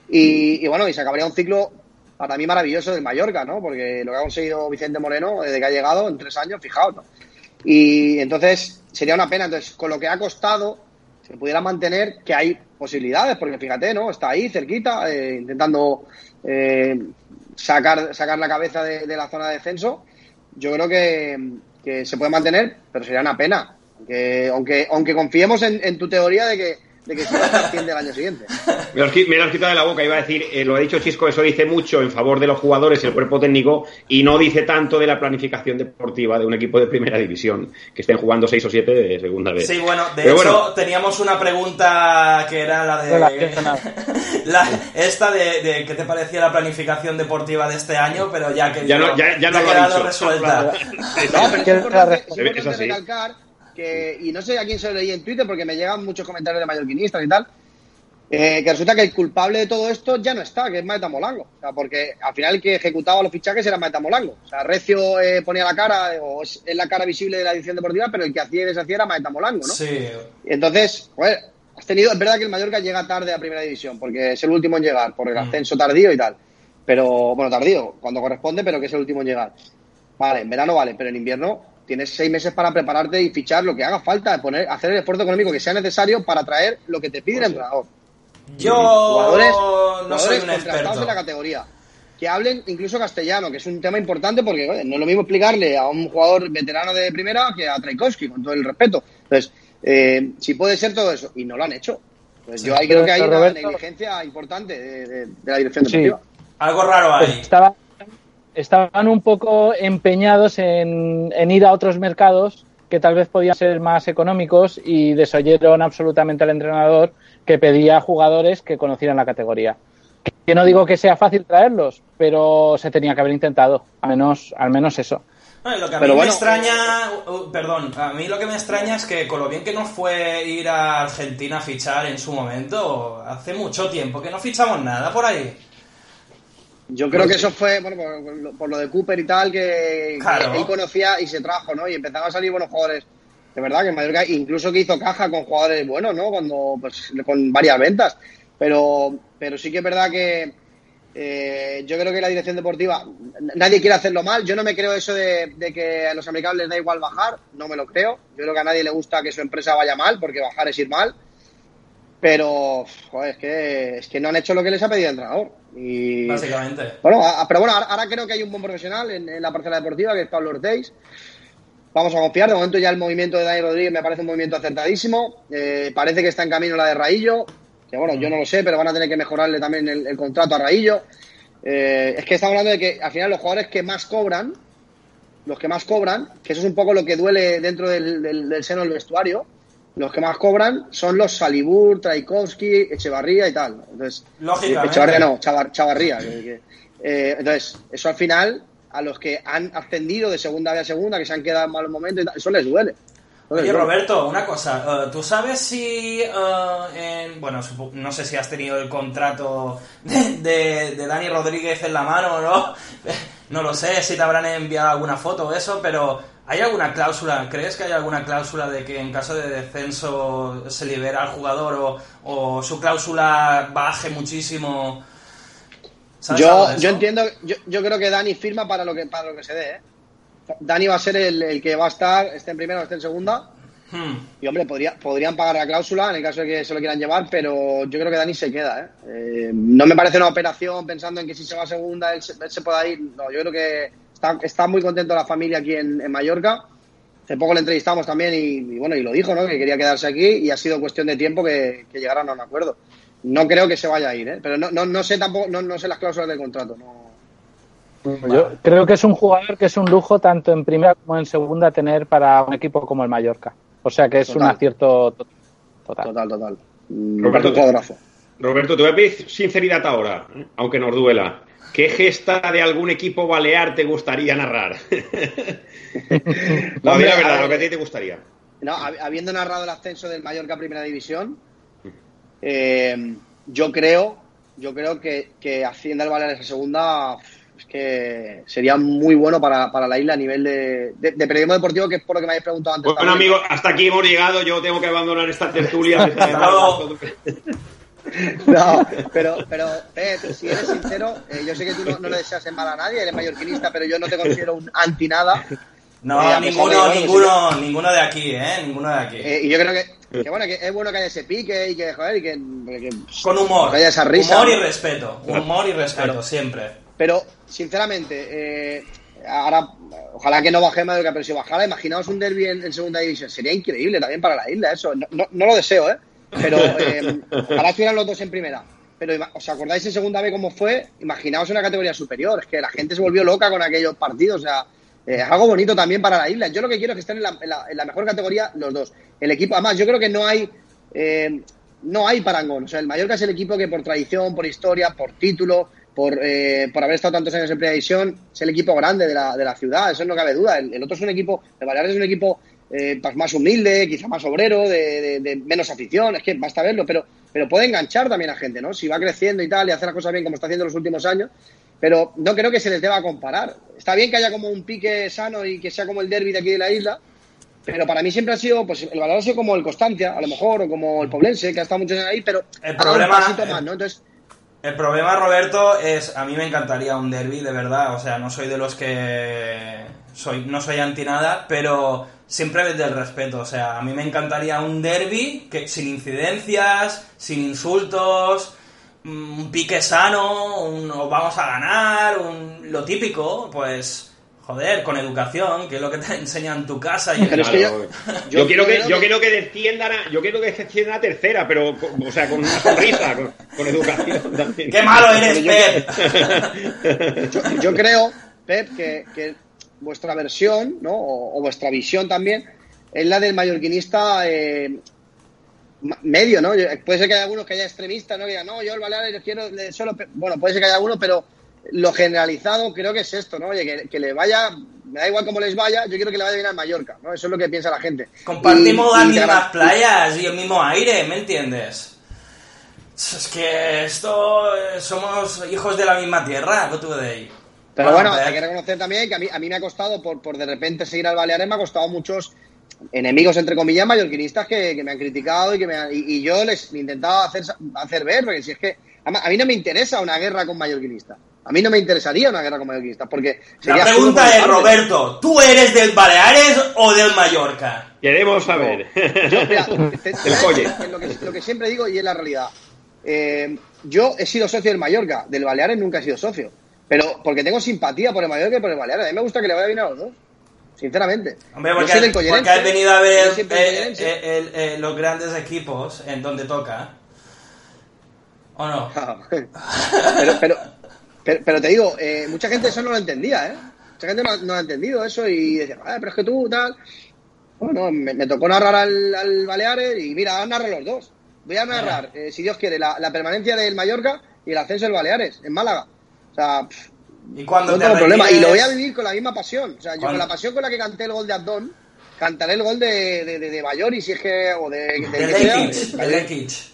Y, bueno, y se acabaría un ciclo para mí maravilloso del Mallorca, ¿no? Porque lo que ha conseguido Vicente Moreno desde que ha llegado en tres años, fijaos, ¿no? Y entonces sería una pena. Entonces, con lo que ha costado, se pudiera mantener que hay posibilidades, porque fíjate, ¿no? Está ahí cerquita, eh, intentando eh, sacar, sacar la cabeza de, la zona de descenso. Yo creo que, que se puede mantener, pero sería una pena. Aunque, aunque, aunque confiemos en tu teoría de que, de que se asciende el año siguiente. Me lo, me lo has quitado de la boca, iba a decir, eh, lo ha dicho Chisco, eso dice mucho en favor de los jugadores y el cuerpo técnico y no dice tanto de la planificación deportiva de un equipo de primera división, que estén jugando seis o siete de segunda vez. Sí, bueno, de Pero hecho bueno. teníamos una pregunta que era la de... Relacionada. (laughs) la, esta de, de qué te parecía la planificación deportiva de este año, pero ya que Ya no- ya- ya no ha quedado dicho. resuelta. (laughs) No, pero es Quiero importante, es Es importante así. recalcar que, y no sé a quién se lo leí en Twitter porque me llegan muchos comentarios de mallorquinistas y tal, eh, que resulta que el culpable de todo esto ya no está, que es Maeta Molango. O sea, porque al final el que ejecutaba los fichajes era Maeta Molango. O sea, Recio eh, ponía la cara, o es, la cara visible de la edición deportiva, pero el que hacía y deshacía era Maeta Molango, ¿no? Sí, Entonces, joder, has tenido, es verdad que el Mallorca llega tarde a primera división, porque es el último en llegar, por el Mm. ascenso tardío y tal. Pero, bueno, tardío, cuando corresponde, pero que es el último en llegar. Vale, en verano vale, pero en invierno tienes seis meses para prepararte y fichar lo que haga falta, poner, hacer el esfuerzo económico que sea necesario para traer lo que te pide el entrenador. yo Jugadores, no soy jugadores un contratados experto. de la categoría. Que hablen incluso castellano, que es un tema importante porque oye, no es lo mismo explicarle a un jugador veterano de primera que a Traikowski, con todo el respeto. Entonces, eh, si puede ser todo eso, y no lo han hecho. Pues yo ahí creo que hay una negligencia importante de, de- de la dirección Sí. deportiva. Algo raro ahí. Estaban, estaban un poco empeñados en, en ir a otros mercados que tal vez podían ser más económicos y desoyeron absolutamente al entrenador que pedía jugadores que conocieran la categoría. Que no digo que sea fácil traerlos, pero se tenía que haber intentado, al menos, al menos eso. No, lo que a Pero mí bueno, me extraña, uh, uh, perdón, a mí lo que me extraña es que con lo bien que nos fue ir a Argentina a fichar en su momento, hace mucho tiempo que no fichamos nada por ahí. Yo creo que eso fue, bueno, por, por lo- de Cooper y tal, que, él conocía y se trajo, ¿no? Y empezaban a salir buenos jugadores. De verdad que en Mallorca, incluso que hizo caja con jugadores buenos, ¿no? Cuando, pues, con varias ventas. Pero, pero sí que es verdad que eh, yo creo que la dirección deportiva, nadie quiere hacerlo mal. Yo no me creo eso de, de que a los americanos les da igual bajar, no me lo creo. Yo creo que a nadie le gusta que su empresa vaya mal, porque bajar es ir mal. Pero, joder, es que, es que no han hecho lo que les ha pedido el entrenador. Y, Básicamente. bueno, a- pero bueno, ahora, ahora creo que hay un buen profesional en, en la parcela deportiva, que es Pablo Ortiz. Vamos a confiar. De momento ya el movimiento de Dani Rodríguez me parece un movimiento acertadísimo. Eh, parece que está en camino la de Raillo, que bueno, yo no lo sé, pero van a tener que mejorarle también el, el contrato a Raillo. Eh, es que estamos hablando de que al final los jugadores que más cobran, los que más cobran, que eso es un poco lo que duele dentro del, del- del seno del vestuario, los que más cobran son los Salibur, Traikowski, Echevarría y tal. Entonces, Lógicamente. Echevarría no, Chavar- Chavarría. que- que- eh, entonces, eso al final, a los que han ascendido de segunda a segunda, que se han quedado en malos momentos, y tal, eso les duele. Oye. Roberto, una cosa. eh, ¿Tú sabes si. eh, en- bueno, no sé si has tenido el contrato de, de, de Dani Rodríguez en la mano o no. (laughs) No lo sé si te habrán enviado alguna foto o eso, pero ¿Hay alguna cláusula, crees que hay alguna cláusula de que en caso de descenso se libera al jugador o, su cláusula baje muchísimo? Yo, yo entiendo, yo, yo, creo que Dani firma para lo que, para lo que se dé. ¿eh? Dani va a ser el, el, que va a estar, esté en primera o esté en segunda. Hmm. Y hombre, podría, podrían pagar la cláusula en el caso de que se lo quieran llevar, pero yo creo que Dani se queda. ¿eh? Eh, no me parece una operación pensando en que si se va a segunda él se, él se pueda ir. No, yo creo que está, está muy contento la familia aquí en, en Mallorca. Hace poco le entrevistamos también y, y, bueno, y lo dijo, ¿no? Que quería quedarse aquí y ha sido cuestión de tiempo que, que llegaran a un acuerdo. No creo que se vaya a ir, ¿eh? Pero no, no, no sé tampoco, no, no sé las cláusulas del contrato. No, yo creo que es un jugador que es un lujo tanto en primera como en segunda tener para un equipo como el Mallorca. O sea que es total. un acierto total. Total, total. Roberto, Roberto, te voy a pedir sinceridad ahora, aunque nos duela. ¿Qué gesta de algún equipo balear te gustaría narrar? (laughs) no, la verdad, lo que a ti te gustaría. No, habiendo narrado el ascenso del Mallorca a Primera División, eh, yo creo, yo creo que, que Hacienda el Baleares a segunda es que sería muy bueno para, para la isla a nivel de, de, de, periodismo deportivo, que es por lo que me habéis preguntado antes. Bueno, amigos, hasta aquí hemos llegado. Yo tengo que abandonar esta tertulia. (laughs) (laughs) (laughs) no, pero, pero si eres sincero, eh, yo sé que tú no, no, le deseas en mal a nadie, eres mallorquinista, pero yo no te considero un anti nada. No, eh, ninguno, ninguno, ninguno de aquí, ¿eh? Ninguno de aquí. Eh, y yo creo que, que, bueno, que es bueno que haya ese pique y que, joder, y que, que Con humor. Que haya esa risa. Humor y respeto. Humor y respeto, claro. siempre. Pero, sinceramente, eh, ahora, ojalá que no bajemos, pero si bajara, imaginaos un derby en, en, segunda división. Sería increíble también para la isla, eso. No, no, no lo deseo, ¿eh? Pero eh, ojalá estuvieran los dos en primera. Pero, ¿os acordáis en segunda B cómo fue? Imaginaos una categoría superior. Es que la gente se volvió loca con aquellos partidos. O sea, eh, es algo bonito también para la isla. Yo lo que quiero es que estén en la, en la, en la mejor categoría los dos. El equipo, además, yo creo que no hay. Eh, no hay parangón. O sea, el Mallorca es el equipo que por tradición, por historia, por título, por, eh, por haber estado tantos años en Primera División, es el equipo grande de la, de la ciudad, eso no cabe duda. El, el, otro es un equipo, el Baleares es un equipo eh, pues más humilde, quizá más obrero, de, de, de, menos afición, es que basta verlo, pero, pero puede enganchar también a gente, ¿no? Si va creciendo y tal, y hace las cosas bien como está haciendo en los últimos años, pero no creo que se les deba comparar. Está bien que haya como un pique sano y que sea como el derby de aquí de la isla, pero para mí siempre ha sido, pues el Baleares ha sido como el Constancia, a lo mejor, o como el Poblense, que ha estado muchos años ahí, pero el problema, un pasito más, ¿no? Entonces, el problema, Roberto, es a mí me encantaría un derby, de verdad. O sea, no soy de los que soy, no soy anti nada, pero siempre desde el respeto. O sea, a mí me encantaría un derby que sin incidencias, sin insultos, un pique sano, un, vamos a ganar, un, lo típico, pues Joder, con educación, que es lo que te (laughs) enseñan en tu casa. Y pero es que yo, yo, yo, quiero que, yo quiero que desciendan a, yo quiero que desciendan a tercera, pero, o sea, con una sonrisa, con, con educación también. ¡Qué malo eres, Pep! (laughs) yo, yo, creo, Pep, que, que, vuestra versión, ¿no? O, o, vuestra visión también, es la del mallorquinista eh, medio, ¿no? Puede ser que haya algunos que haya extremistas, ¿no? Que digan, no, yo el Baleares quiero solo... Bueno, puede ser que haya algunos, pero lo generalizado creo que es esto, ¿no? Oye, que, que, le vaya, me da igual cómo les vaya, yo quiero que le vaya bien a Mallorca, ¿no? Eso es lo que piensa la gente. Compartimos y, las y mismas playas y el mismo aire, ¿me entiendes? Es que esto eh, somos hijos de la misma tierra, ¿qué tú de ahí? Pero bueno, bueno hay que reconocer también que a mí, a mí me ha costado, por, por de repente seguir al Baleares, me ha costado muchos enemigos, entre comillas, mallorquinistas que, que me han criticado y que me han, y, y, yo les intentaba hacer, hacer ver, porque si es que a mí no me interesa una guerra con mallorquinistas. A mí no me interesaría una guerra con mallorquinistas, porque... La pregunta es, Roberto, ¿tú eres del Baleares o del Mallorca? Queremos saber. No. Yo, mira, (laughs) te, te, lo, que, lo, que, siempre digo y es la realidad. Eh, yo he sido socio del Mallorca, del Baleares nunca he sido socio. Pero porque tengo simpatía por el Mallorca y por el Baleares. A mí me gusta que le vaya bien a los dos. Sinceramente. Hombre, porque, del porque has venido a ver eh, eh, eh, eh, los grandes equipos en donde toca. ¿O no? (laughs) pero, pero, pero, pero, te digo, eh, mucha gente eso no lo entendía, ¿eh? Mucha gente no, no ha entendido eso y decía, ah, pero es que tú, tal. Bueno, me, me tocó narrar al, al, Baleares y mira, a narrar los dos. Voy a narrar, eh, si Dios quiere, la, la, permanencia del Mallorca y el ascenso del Baleares, en Málaga. O sea, pff, ¿Y cuando no tengo problema. Y lo voy a vivir con la misma pasión. O sea, yo con la pasión con la que canté el gol de Abdón, cantaré el gol de, de, de, de Bayori, si es que. o de. De, de, de Lekic.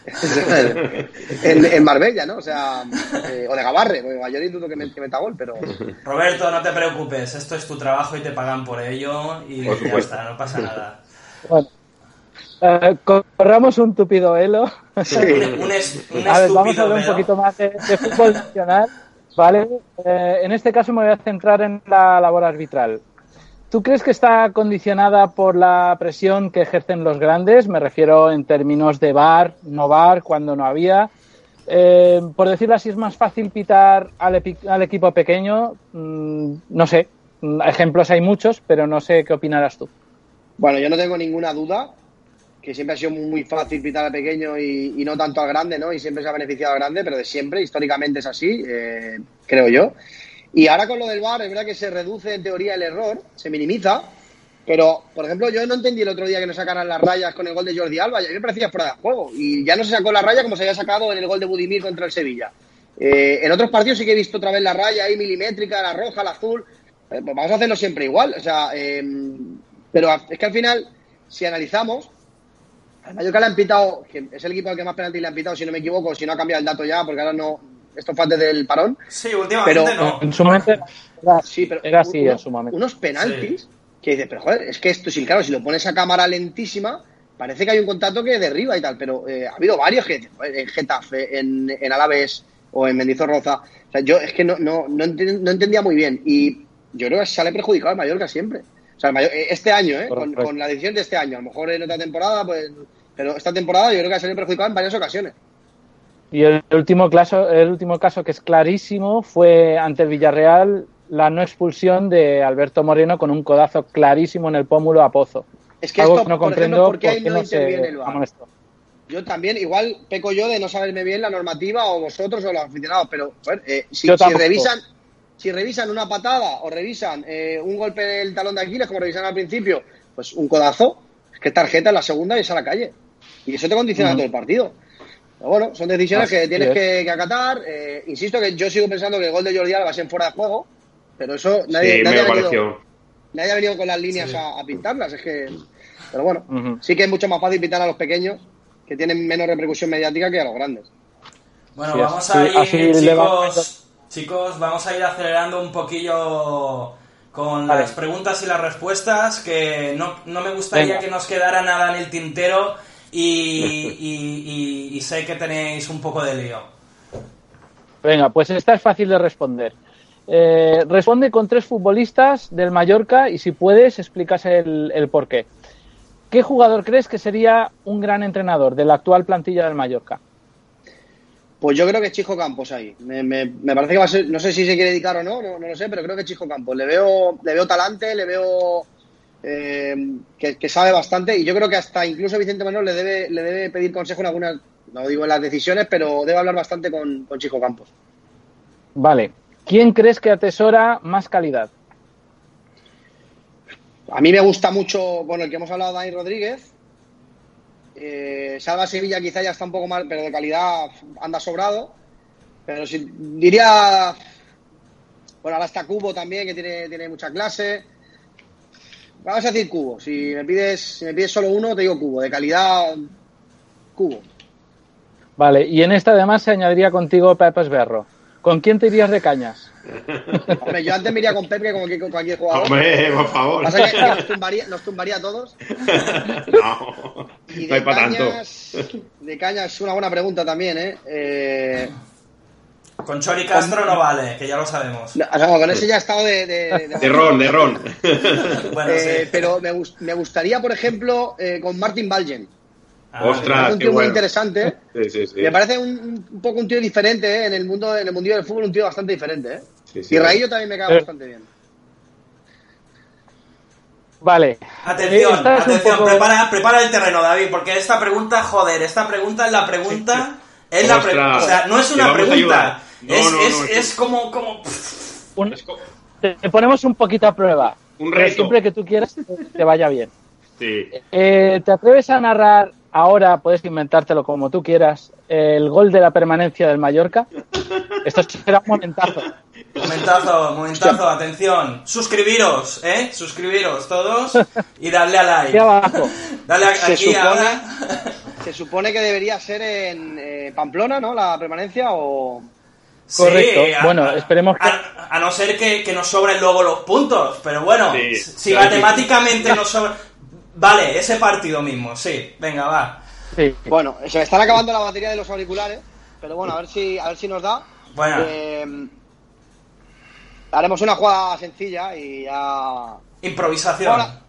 (laughs) en, Marbella, ¿no? O sea, eh, o de Gabarre, porque mayor dudo que, me, que meta gol, pero... Roberto, no te preocupes, esto es tu trabajo y te pagan por ello y ya está, no pasa nada. Bueno. Eh, corramos un tupido velo. Sí. un, a ver, vamos a hablar un poquito más de, fútbol nacional. Vale, eh, en este caso me voy a centrar en la labor arbitral. ¿Tú crees que está condicionada por la presión que ejercen los grandes? Me refiero en términos de bar, no bar, cuando no había. Eh, por decirlo así, es más fácil pitar al, al equipo pequeño. Mm, no sé, ejemplos hay muchos, pero no sé qué opinarás tú. Bueno, yo no tengo ninguna duda que siempre ha sido muy fácil pitar al pequeño y, no tanto al grande, ¿no? Y siempre se ha beneficiado al grande, pero de siempre, históricamente es así, eh, creo yo. Y ahora con lo del VAR, es verdad que se reduce en teoría el error, se minimiza, pero, por ejemplo, yo no entendí el otro día que no sacaran las rayas con el gol de Jordi Alba, ya me parecía fuera de juego, y ya no se sacó la raya como se había sacado en el gol de Budimir contra el Sevilla. Eh, en otros partidos sí que he visto otra vez la raya ahí milimétrica, la roja, la azul, eh, pues vamos a hacerlo siempre igual, o sea, em, pero es que al final, si analizamos, al Mallorca le han pitado, que es el equipo al que más penalti le han pitado, si no me equivoco, si no ha cambiado el dato ya, porque ahora no, esto fue antes del parón. Sí, últimamente pero, no. En su momento era, sí, pero era así en su momento. Unos penaltis que dices, pero joder, es que esto, sí, claro, si lo pones a cámara lentísima, parece que hay un contacto que derriba y tal, pero eh, ha habido varios que en Getafe, en, en Alaves o en Mendizorroza. O sea, yo es que no, no, no, entendía muy bien y yo creo que sale perjudicado al Mallorca siempre. O sea, eh, este año, ¿eh? Con, con, la decisión de este año. A lo mejor en otra temporada, pues. Pero esta temporada yo creo que ha salido perjudicado en varias ocasiones. Y el último caso, el último caso que es clarísimo fue ante el Villarreal la no expulsión de Alberto Moreno con un codazo clarísimo en el pómulo a Pozo. Es que esto, no comprendo por, qué, no, interviene el VAR. Yo también, igual peco yo de no saberme bien la normativa o vosotros o los aficionados, pero eh, si, revisan si revisan una patada o revisan eh, un golpe del talón de Aquiles, como revisan al principio, pues un codazo, es que tarjeta en la segunda y es a la calle. Y eso te condiciona todo el partido bueno, son decisiones que tienes que, acatar. Eh, insisto que yo sigo pensando que el gol de Jordi Alba va a ser fuera de juego, pero eso nadie, nadie, ha, venido, nadie ha, venido, con las líneas a, pintarlas. Es que, pero bueno, sí que es mucho más fácil pintar a los pequeños que tienen menos repercusión mediática que a los grandes. Bueno, vamos a ir, chicos, chicos, vamos a ir acelerando un poquillo con las preguntas y las respuestas, que no, no me gustaría que nos quedara nada en el tintero (laughs) y, sé que tenéis un poco de lío. Venga, pues esta es fácil de responder. Eh, responde con tres futbolistas del Mallorca y si puedes explicas el, el por qué. ¿Qué jugador crees que sería un gran entrenador de la actual plantilla del Mallorca? Pues yo creo que es Chico Campos ahí. Me, parece que va a ser, no sé si se quiere dedicar o no, no, no lo sé, pero creo que es Chico Campos. Le veo, le veo talante, le veo eh, que, sabe bastante y yo creo que hasta incluso Vicente Manuel le debe, le debe pedir consejo en algunas, no digo en las decisiones, pero debe hablar bastante con, Chico Campos. Vale. ¿Quién crees que atesora más calidad? A mí me gusta mucho, bueno, el que hemos hablado, Dani Rodríguez. Eh, Salva Sevilla quizá ya está un poco mal, pero de calidad anda sobrado. Pero si, diría, bueno, ahora está Cubo también, que tiene, tiene mucha clase. Vamos a decir cubo. Si me pides, si me pides solo uno, te digo cubo. De calidad, cubo. Vale, y en esta además se añadiría contigo Pepe Esberro. ¿Con quién te irías de cañas? (laughs) Hombre, yo antes me iría con Pepe que con cualquier jugador. Hombre, por favor. ¿Pasa que, nos, tumbaría, nos tumbaría a todos? (laughs) no, no hay para tanto. De cañas es una buena pregunta también, ¿eh? eh con Chori Castro no vale, que ya lo sabemos. con ese ya ha estado de... De, ron, de ron. (laughs) Eh, pero me, gustaría, por ejemplo, eh, con Martin Balgen. Ah, Ostras, un tío muy interesante. Me parece un, poco un tío diferente ¿eh? en el mundo en el mundillo del fútbol, un tío bastante diferente. ¿eh? y Raillo también me cae bastante bien. Vale. Atención, atención, prepara, prepara el terreno, David, porque esta pregunta, joder, esta pregunta es la pregunta. Es la pregunta. O sea, no es una pregunta es, es, como... como... te ponemos un poquito a prueba. Un reto. Siempre que tú quieras te vaya bien. Sí. Eh, ¿Te atreves a narrar ahora, puedes inventártelo como tú quieras, el gol de la permanencia del Mallorca? Esto será un momentazo. Momentazo, momentazo, atención. Suscribiros, ¿eh? Suscribiros todos y darle a like. Aquí abajo. Dale aquí ahora. se supone que debería ser en eh, Pamplona, ¿no? La permanencia o... Correcto. Sí, a- bueno, a- esperemos que... A, a no ser que, que nos sobren luego los puntos, pero bueno, Sí, si matemáticamente nos sobra... Vale, ese partido mismo, sí, venga, va. sí. Bueno, se me están acabando la batería de los auriculares, pero bueno, a ver si, a ver si nos da. Bueno. Eh, haremos una jugada sencilla y ya... Improvisación. Ahora,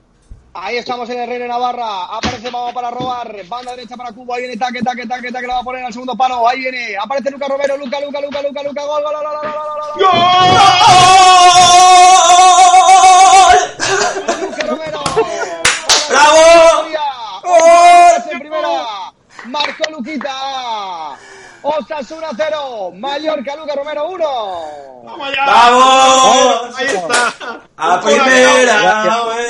ahí estamos en el Reino de Navarra. Aparece vamos para robar. Banda derecha para Cuba. Ahí viene taque, taque, taque, taque. La va a poner al segundo palo. Ahí viene. Aparece Luca Romero. Luca, Luca, Luca, Luca, Luca. Gol, gol, gol, gol, gol, gol, gol, gol. ¡Bravo! ¡Gol! en primera. Marcó Luquita. Osasuna 0. Mallorca, Luca Romero 1. ¡Vamos allá! ¡Vamos! Ahí está. A gol primera,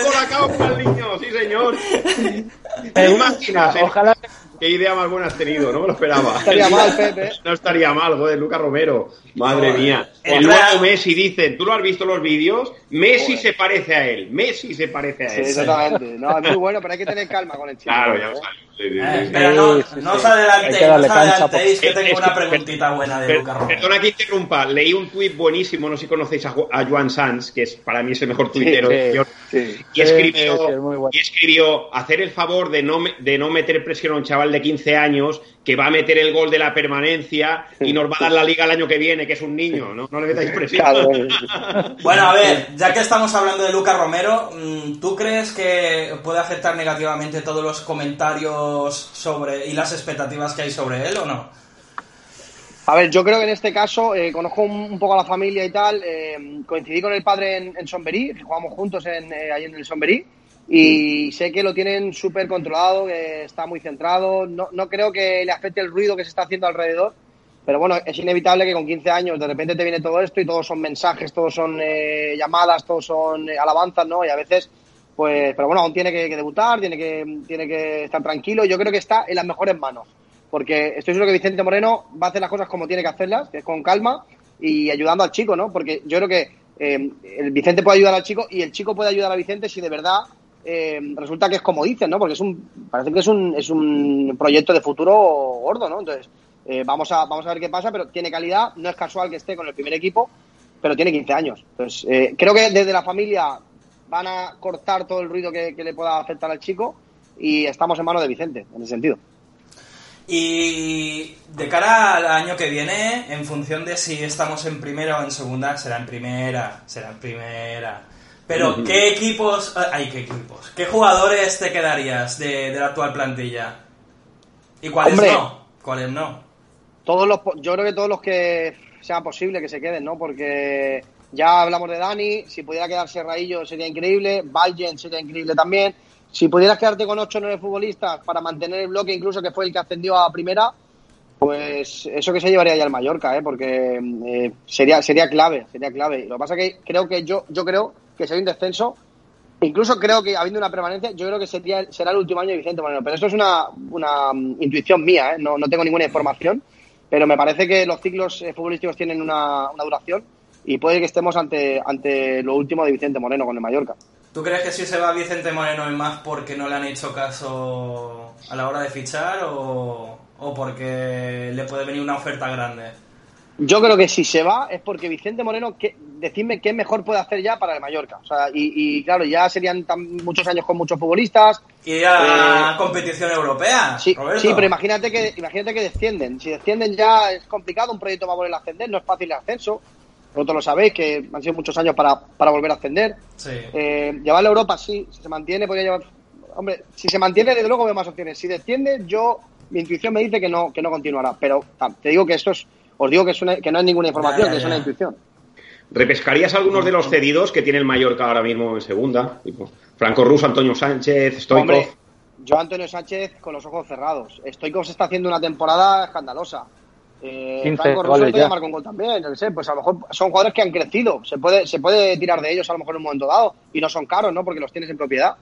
gol acabado para el niño, sí señor. Eh, ¿Te imaginas? eh? Ojalá Qué idea más buena has tenido, no me lo esperaba. estaría mal, Pepe. No estaría mal, joder, Lucas Romero. Madre mía. Entra- luego Messi dice, ¿tú lo has visto los vídeos? Messi se parece a él. Messi se parece a Sí, él. exactamente. No, es muy bueno, pero hay que tener (laughs) calma con el chico. Claro, ya ¿eh? Sí, sí, Eh, sí. pero no, Sí, sí, no os sí. adelantéis, no os adelantéis, que tengo una preguntita buena de Lucas Romero. Perdona que interrumpa, leí un tuit buenísimo, no sé si conocéis a, Ju- a Joan Sanz, que es para mí es el mejor tuitero. sí, de- sí. Y escribió, Sí, sí, es muy bueno. y escribió hacer el favor de no, me- de no meter presión a un chaval de 15 años que va a meter el gol de la permanencia y nos va a dar la liga el año que viene, que es un niño, no, no le metáis presión. (laughs) Bueno, a ver, ya que estamos hablando de Lucas Romero, mm, ¿tú crees que puede afectar negativamente todos los comentarios sobre y las expectativas que hay sobre él o no? A ver, yo creo que en este caso eh, conozco un, un poco a la familia y tal. eh, coincidí con el padre en, en Somberí, que jugamos juntos en, eh, ahí en el Somberí, y sé que lo tienen súper controlado, que está muy centrado. No, no creo que le afecte el ruido que se está haciendo alrededor, pero bueno, es inevitable que con 15 años de repente te viene todo esto y todos son mensajes, todos son eh, llamadas, todos son eh, alabanzas, ¿no? Y a veces, pues, pero bueno, aún tiene que, que debutar, tiene que, tiene que estar tranquilo. Yo creo que está en las mejores manos porque estoy seguro que Vicente Moreno va a hacer las cosas como tiene que hacerlas, que es con calma y ayudando al chico, ¿no? Porque yo creo que eh, el Vicente puede ayudar al chico y el chico puede ayudar a Vicente si de verdad eh, resulta que es como dicen, ¿no? Porque es un, parece que es un, es un proyecto de futuro gordo, ¿no? Entonces, eh, vamos, a, vamos a ver qué pasa, pero tiene calidad, no es casual que esté con el primer equipo, pero tiene 15 años. Entonces, eh, creo que desde la familia van a cortar todo el ruido que, que le pueda afectar al chico y estamos en manos de Vicente, en ese sentido. Y de cara al año que viene, en función de si estamos en primera o en segunda, será en primera, será en primera. Pero, ¿qué equipos, eh, ay, qué equipos, qué jugadores te quedarías de, de la actual plantilla? ¿Y cuáles Hombre. no? ¿Cuáles no? todos los yo creo que todos los que sea posible que se queden, ¿no? Porque ya hablamos de Dani, si pudiera quedarse Raillo sería increíble, Valgen sería increíble también. Si pudieras quedarte con 8 o 9 futbolistas para mantener el bloque, incluso que fue el que ascendió a primera, pues eso que se llevaría ya el Mallorca, ¿eh? Porque eh, sería sería clave, sería clave. Lo que pasa que creo que yo yo creo que si hay un descenso, incluso creo que habiendo una permanencia, yo creo que sería, será el último año de Vicente Moreno. Pero esto es una, una mm, intuición mía, ¿eh? no, no tengo ninguna información. Pero me parece que los ciclos eh, futbolísticos tienen una, una duración y puede que estemos ante, ante lo último de Vicente Moreno con el Mallorca. ¿Tú crees que si se va Vicente Moreno es más porque no le han hecho caso a la hora de fichar o, o porque le puede venir una oferta grande? Yo creo que si se va es porque Vicente Moreno, ¿qué, decidme qué mejor puede hacer ya para el Mallorca. O sea, y, y claro, ya serían tan, muchos años con muchos futbolistas, Ir a Eh, competición europea, Sí, Roberto. sí, pero imagínate que, imagínate que descienden. Si descienden ya es complicado, un proyecto va a volver a ascender, no es fácil el ascenso. Vosotros lo sabéis, que han sido muchos años para, para volver a ascender. Sí. Eh, llevarlo a Europa, sí, si se mantiene, podría llevar... Hombre, si se mantiene, desde luego veo más opciones. Si desciende, yo, mi intuición me dice que no, que no continuará. Pero ta, te digo que esto es, os digo que, es una- que no es ninguna información, Ya, ya, que es una intuición. ¿Repescarías algunos de los cedidos que tiene el Mallorca ahora mismo en segunda? Tipo Franco Russo, Antonio Sánchez, Stoikov. Hombre, yo Antonio Sánchez con los ojos cerrados. Stoikov se está haciendo una temporada escandalosa. Eh, 15 Franco Russo ya. marcó un gol también, yo qué sé, pues a lo mejor son jugadores que han crecido, se puede, se puede tirar de ellos a lo mejor en un momento dado y no son caros, ¿no? Porque los tienes en propiedad.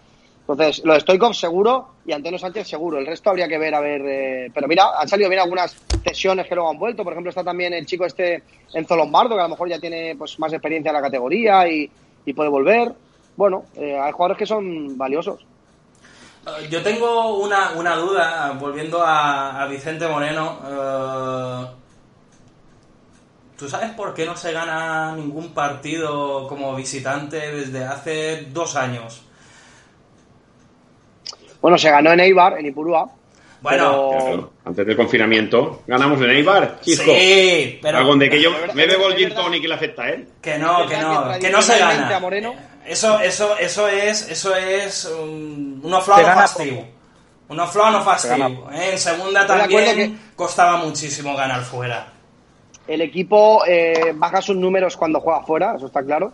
Entonces, lo de Stoikov seguro y Antonio Sánchez seguro. El resto habría que ver, a ver. eh, pero mira, han salido bien algunas cesiones que luego han vuelto. Por ejemplo, está también el chico este Enzo Lombardo, que a lo mejor ya tiene pues más experiencia en la categoría y, y puede volver. Bueno, eh, hay jugadores que son valiosos. Eh, Yo tengo una, una duda, volviendo a, Vicente Moreno. ¿Tú sabes por qué no se gana ningún partido como visitante desde hace dos años? Bueno, se ganó en Eibar, en Ipurúa. Bueno, pero- Claro, Antes del confinamiento, ganamos en Eibar, chico. sí, pero Algo de que yo verdad- me bebo el gin tonic y la acepta él. que no, que no, que que no se gana. a Moreno- Eso, eso, eso es, eso es un, un offload fastidio. Un offload no fastidio. ¿eh? En segunda también costaba muchísimo ganar fuera. El equipo eh, baja sus números cuando juega fuera, eso está claro.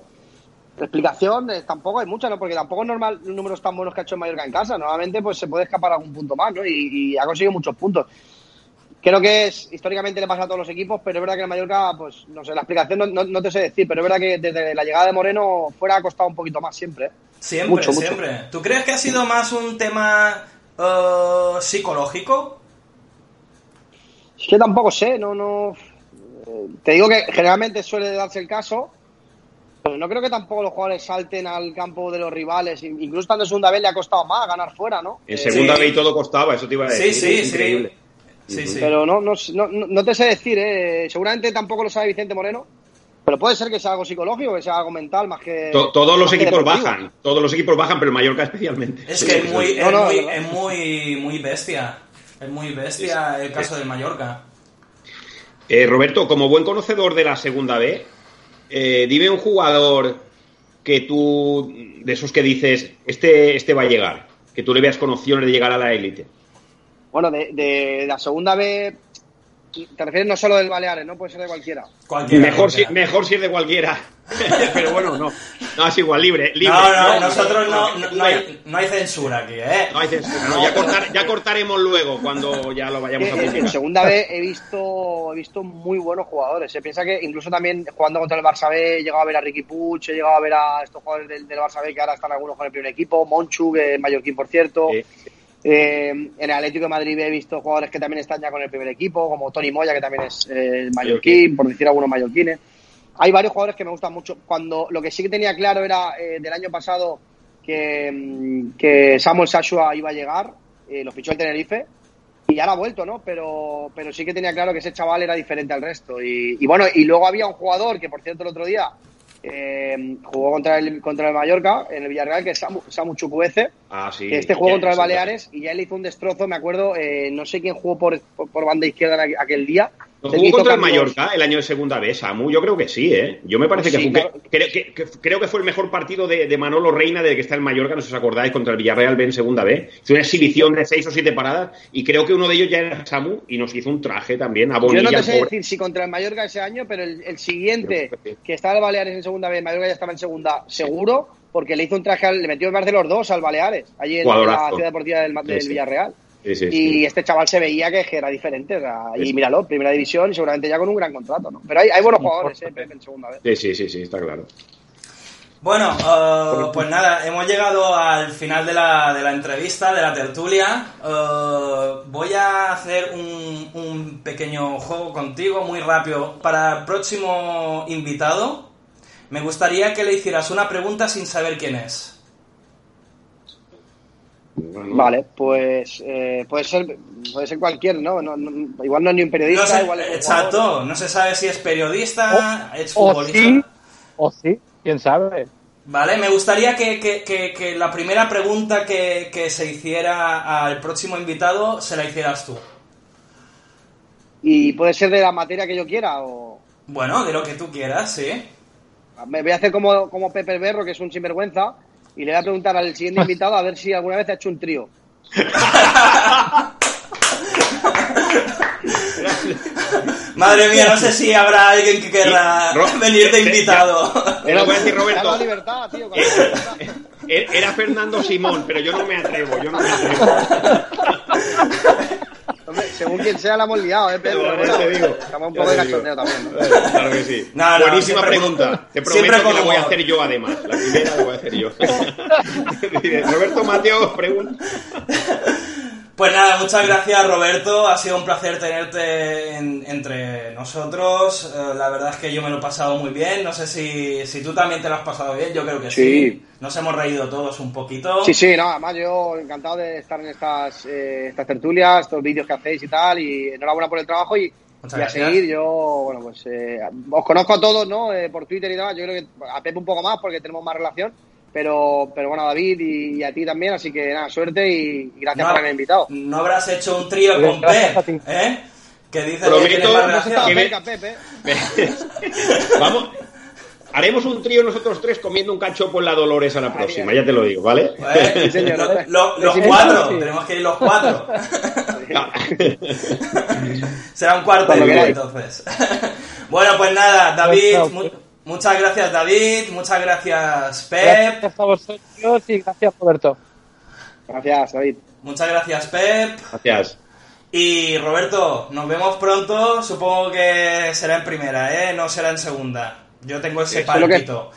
Explicación, eh, tampoco hay mucha, ¿no? Porque tampoco es normal los números tan buenos que ha hecho en Mallorca en casa. Normalmente pues se puede escapar algún punto más, ¿no? Y, y ha conseguido muchos puntos. Creo que es, históricamente le pasa a todos los equipos, pero es verdad que en Mallorca, pues, no sé, la explicación no, no- no te sé decir, pero es verdad que desde la llegada de Moreno fuera ha costado un poquito más siempre. ¿eh? Siempre, Mucho, mucho. siempre. ¿Tú crees que ha sido más un tema eh, psicológico? Es que tampoco sé, no, no. Te digo que generalmente suele darse el caso, no creo que tampoco los jugadores salten al campo de los rivales. Incluso estando en segunda vez le ha costado más ganar fuera, ¿no? En Eh, segunda sí. vez y todo costaba, eso te iba a decir. sí, es sí. increíble. Sí, sí. Pero no, no, no, no te sé decir, ¿eh? Seguramente tampoco lo sabe Vicente Moreno, pero puede ser que sea algo psicológico, que sea algo mental más que. To- todos los equipos deportivo. bajan, todos los equipos bajan, pero el Mallorca especialmente. Es que es muy, No, es, muy, no. es muy, muy bestia. Es muy bestia el caso del Mallorca. Eh, Roberto, como buen conocedor de la segunda B, eh, dime un jugador que tú, de esos que dices, este, este va a llegar, que tú le veas con opciones de llegar a la élite. Bueno, de, de la segunda vez. Te refieres no solo del Baleares, ¿no? Puede ser de cualquiera. Cualquiera, Mejor si, mejor si es de cualquiera. (laughs) pero bueno, no. No, es igual, libre. libre. No, no, nosotros no, no, no hay, no hay censura aquí, ¿eh? No hay censura, no, ya, cortar- ya cortaremos luego cuando ya lo vayamos a Eh, En, en publicar. segunda vez he visto, he visto muy buenos jugadores. Se piensa que incluso también jugando contra el Barça B, he llegado a ver a Ricky Puig, he llegado a ver a estos jugadores del, del Barça B que ahora están algunos con el primer equipo, Monchu, que es mallorquín por cierto. Sí. Eh, en el Atlético de Madrid he visto jugadores que también están ya con el primer equipo, como Tony Moya, que también es eh, mallorquín, por decir algunos mallorquines. Hay varios jugadores que me gustan mucho. Cuando lo que sí que tenía claro era eh, del año pasado que, mm, que Samuel Sashua iba a llegar, eh, lo fichó el Tenerife y ahora ha vuelto, ¿no? Pero, pero sí que tenía claro que ese chaval era diferente al resto. Y, y bueno, y luego había un jugador que, por cierto, el otro día eh, jugó contra el, contra el Mallorca en el Villarreal, que es Samu, Samu Chukwueze, Ah, sí. que este jugó contra el Baleares y ya le hizo un destrozo, me acuerdo, eh, no sé quién jugó por, por, por banda izquierda aquel día. ¿No Sé que jugó contra el Mallorca el año de segunda vez, Samu? Yo creo que sí, ¿eh? Yo me parece que, Sí, fue- claro. creo, que, que- creo que fue el mejor partido de, de Manolo Reina desde que está en Mallorca, no sé si os acordáis, contra el Villarreal B en segunda B. Fue una exhibición de seis o siete paradas y creo que uno de ellos ya era Samu y nos hizo un traje también a Yo Bonilla. no te el sé pobre. decir si contra el Mallorca ese año, pero el, el siguiente, que estaba el Baleares en segunda vez, Mallorca ya estaba en segunda, seguro, porque le hizo un traje, al- le metió más de los dos al Baleares, allí en, en la ciudad deportiva del. Villarreal. Sí, sí, Y sí. este chaval se veía que, era diferente, o sea, y míralo, primera división y seguramente ya con un gran contrato, ¿no? Pero hay, hay buenos jugadores, eh, Pepe, en segunda vez. Sí, sí, sí, sí, está claro. Bueno, eh, pues nada, hemos llegado al final de la, de la entrevista, de la tertulia. Eh, voy a hacer un, un pequeño juego contigo, muy rápido. Para el próximo invitado, me gustaría que le hicieras una pregunta sin saber quién es. Bueno, Vale, pues eh, puede ser puede ser cualquier, ¿no? No- no- Igual no es ni un periodista, No sé, igual es jugador. exacto, no se sabe si es periodista, es O futbolista. sí, o sí, quién sabe. Vale, me gustaría que, que- que- que la primera pregunta que, que se hiciera al próximo invitado se la hicieras tú. Y puede ser de la materia que yo quiera o... Bueno, de lo que tú quieras, sí. Me voy a hacer como, como Pepe Berro, que es un sinvergüenza, y le voy a preguntar al siguiente invitado a ver si alguna vez ha hecho un trío. (laughs) Madre mía, no sé si habrá alguien que querrá venir de ya- invitado. Te lo voy a decir, Roberto. la libertad, tío. con la libertad. Eh, Era Fernando Simón, pero yo no me atrevo, yo no me atrevo. (laughs) Según quien sea, la hemos liado, ¿eh, Pedro? Bueno, te digo, Estamos un poco de cachondeo también. ¿no? Claro que sí. No, no, Buenísima siempre pregunta. Te siempre prometo que la voy a hacer yo además. La primera la voy a hacer yo. (laughs) (laughs) Roberto Mateo pregunta. Pues nada, muchas gracias Roberto, ha sido un placer tenerte entre nosotros, eh, la verdad es que yo me lo he pasado muy bien, no sé si, si tú también te lo has pasado bien, yo creo que sí. Nos hemos reído todos un poquito. Sí, sí, no, además yo encantado de estar en estas, eh, estas tertulias, estos vídeos que hacéis y tal, y enhorabuena por el trabajo y, a seguir, yo, bueno, pues eh, os conozco a todos, ¿no? por Twitter y demás, yo creo que a Pepe un poco más porque tenemos más relación, pero, pero bueno, David y, a ti también, así que nada, suerte y, gracias por haberme invitado. No habrás hecho un trío con Pep, ¿eh? Que dice Prometo que, (laughs) Vamos, haremos un trío nosotros tres comiendo un cachopo en la Dolores a la próxima, ya te lo digo, ¿vale? los cuatro, tenemos que ir los cuatro. (laughs) (laughs) Será un cuarto entonces. bueno, pues nada, David, Muchas gracias, David. Muchas gracias, Pep. Gracias a vosotros y gracias, Roberto. Gracias, David. Muchas gracias, Pep. Gracias. Y Roberto, nos vemos pronto. Supongo que será en primera, ¿eh? No será en segunda. Yo tengo ese palpito.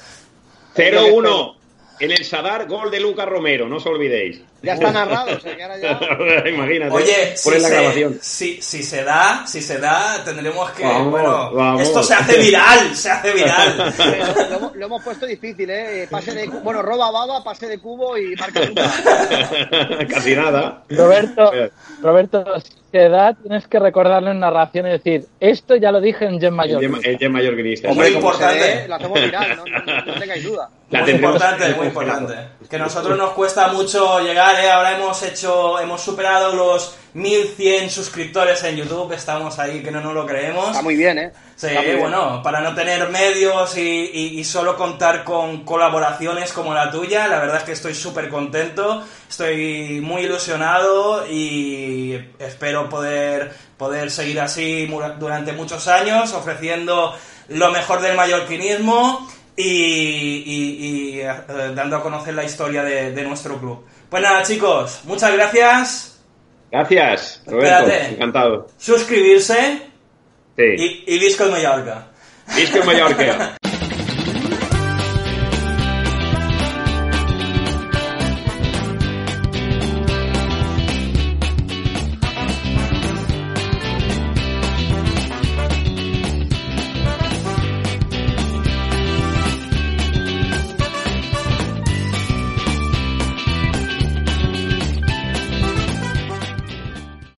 0-1. En el Sadar, gol de Lucas Romero, no os olvidéis. Ya está narrado, o sea que ahora ya... (laughs) Imagínate. Oye, si la se, grabación. Si, si, se da, si se da, tendremos que. bueno, esto se hace viral, se hace viral. (laughs) lo, hemos puesto difícil, ¿eh? Pase de, bueno, roba baba, pase de cubo y marca (laughs) Casi nada. Roberto, Roberto, edad tienes que recordarle en narración y decir, esto ya lo dije en Gen Mayor. El Gen Mayor Guionista. Muy importante. la hacemos viral, no, no, tengáis duda. muy importante, muy importante. Que a nosotros nos cuesta mucho llegar, ¿eh? Ahora hemos hecho, hemos superado los 1100 suscriptores en YouTube, estamos ahí que no nos lo creemos. Está muy bien, ¿eh? Sí, bueno, para no tener medios y, solo contar con colaboraciones como la tuya, la verdad es que estoy súper contento, estoy muy ilusionado y espero poder, poder seguir así durante muchos años, ofreciendo lo mejor del mallorquinismo y, eh, dando a conocer la historia de, nuestro club. Pues nada, chicos, muchas gracias. Gracias, Roberto. Encantado. Suscribirse. Sí. Y, y Mallorca. Visco Mallorca. (laughs)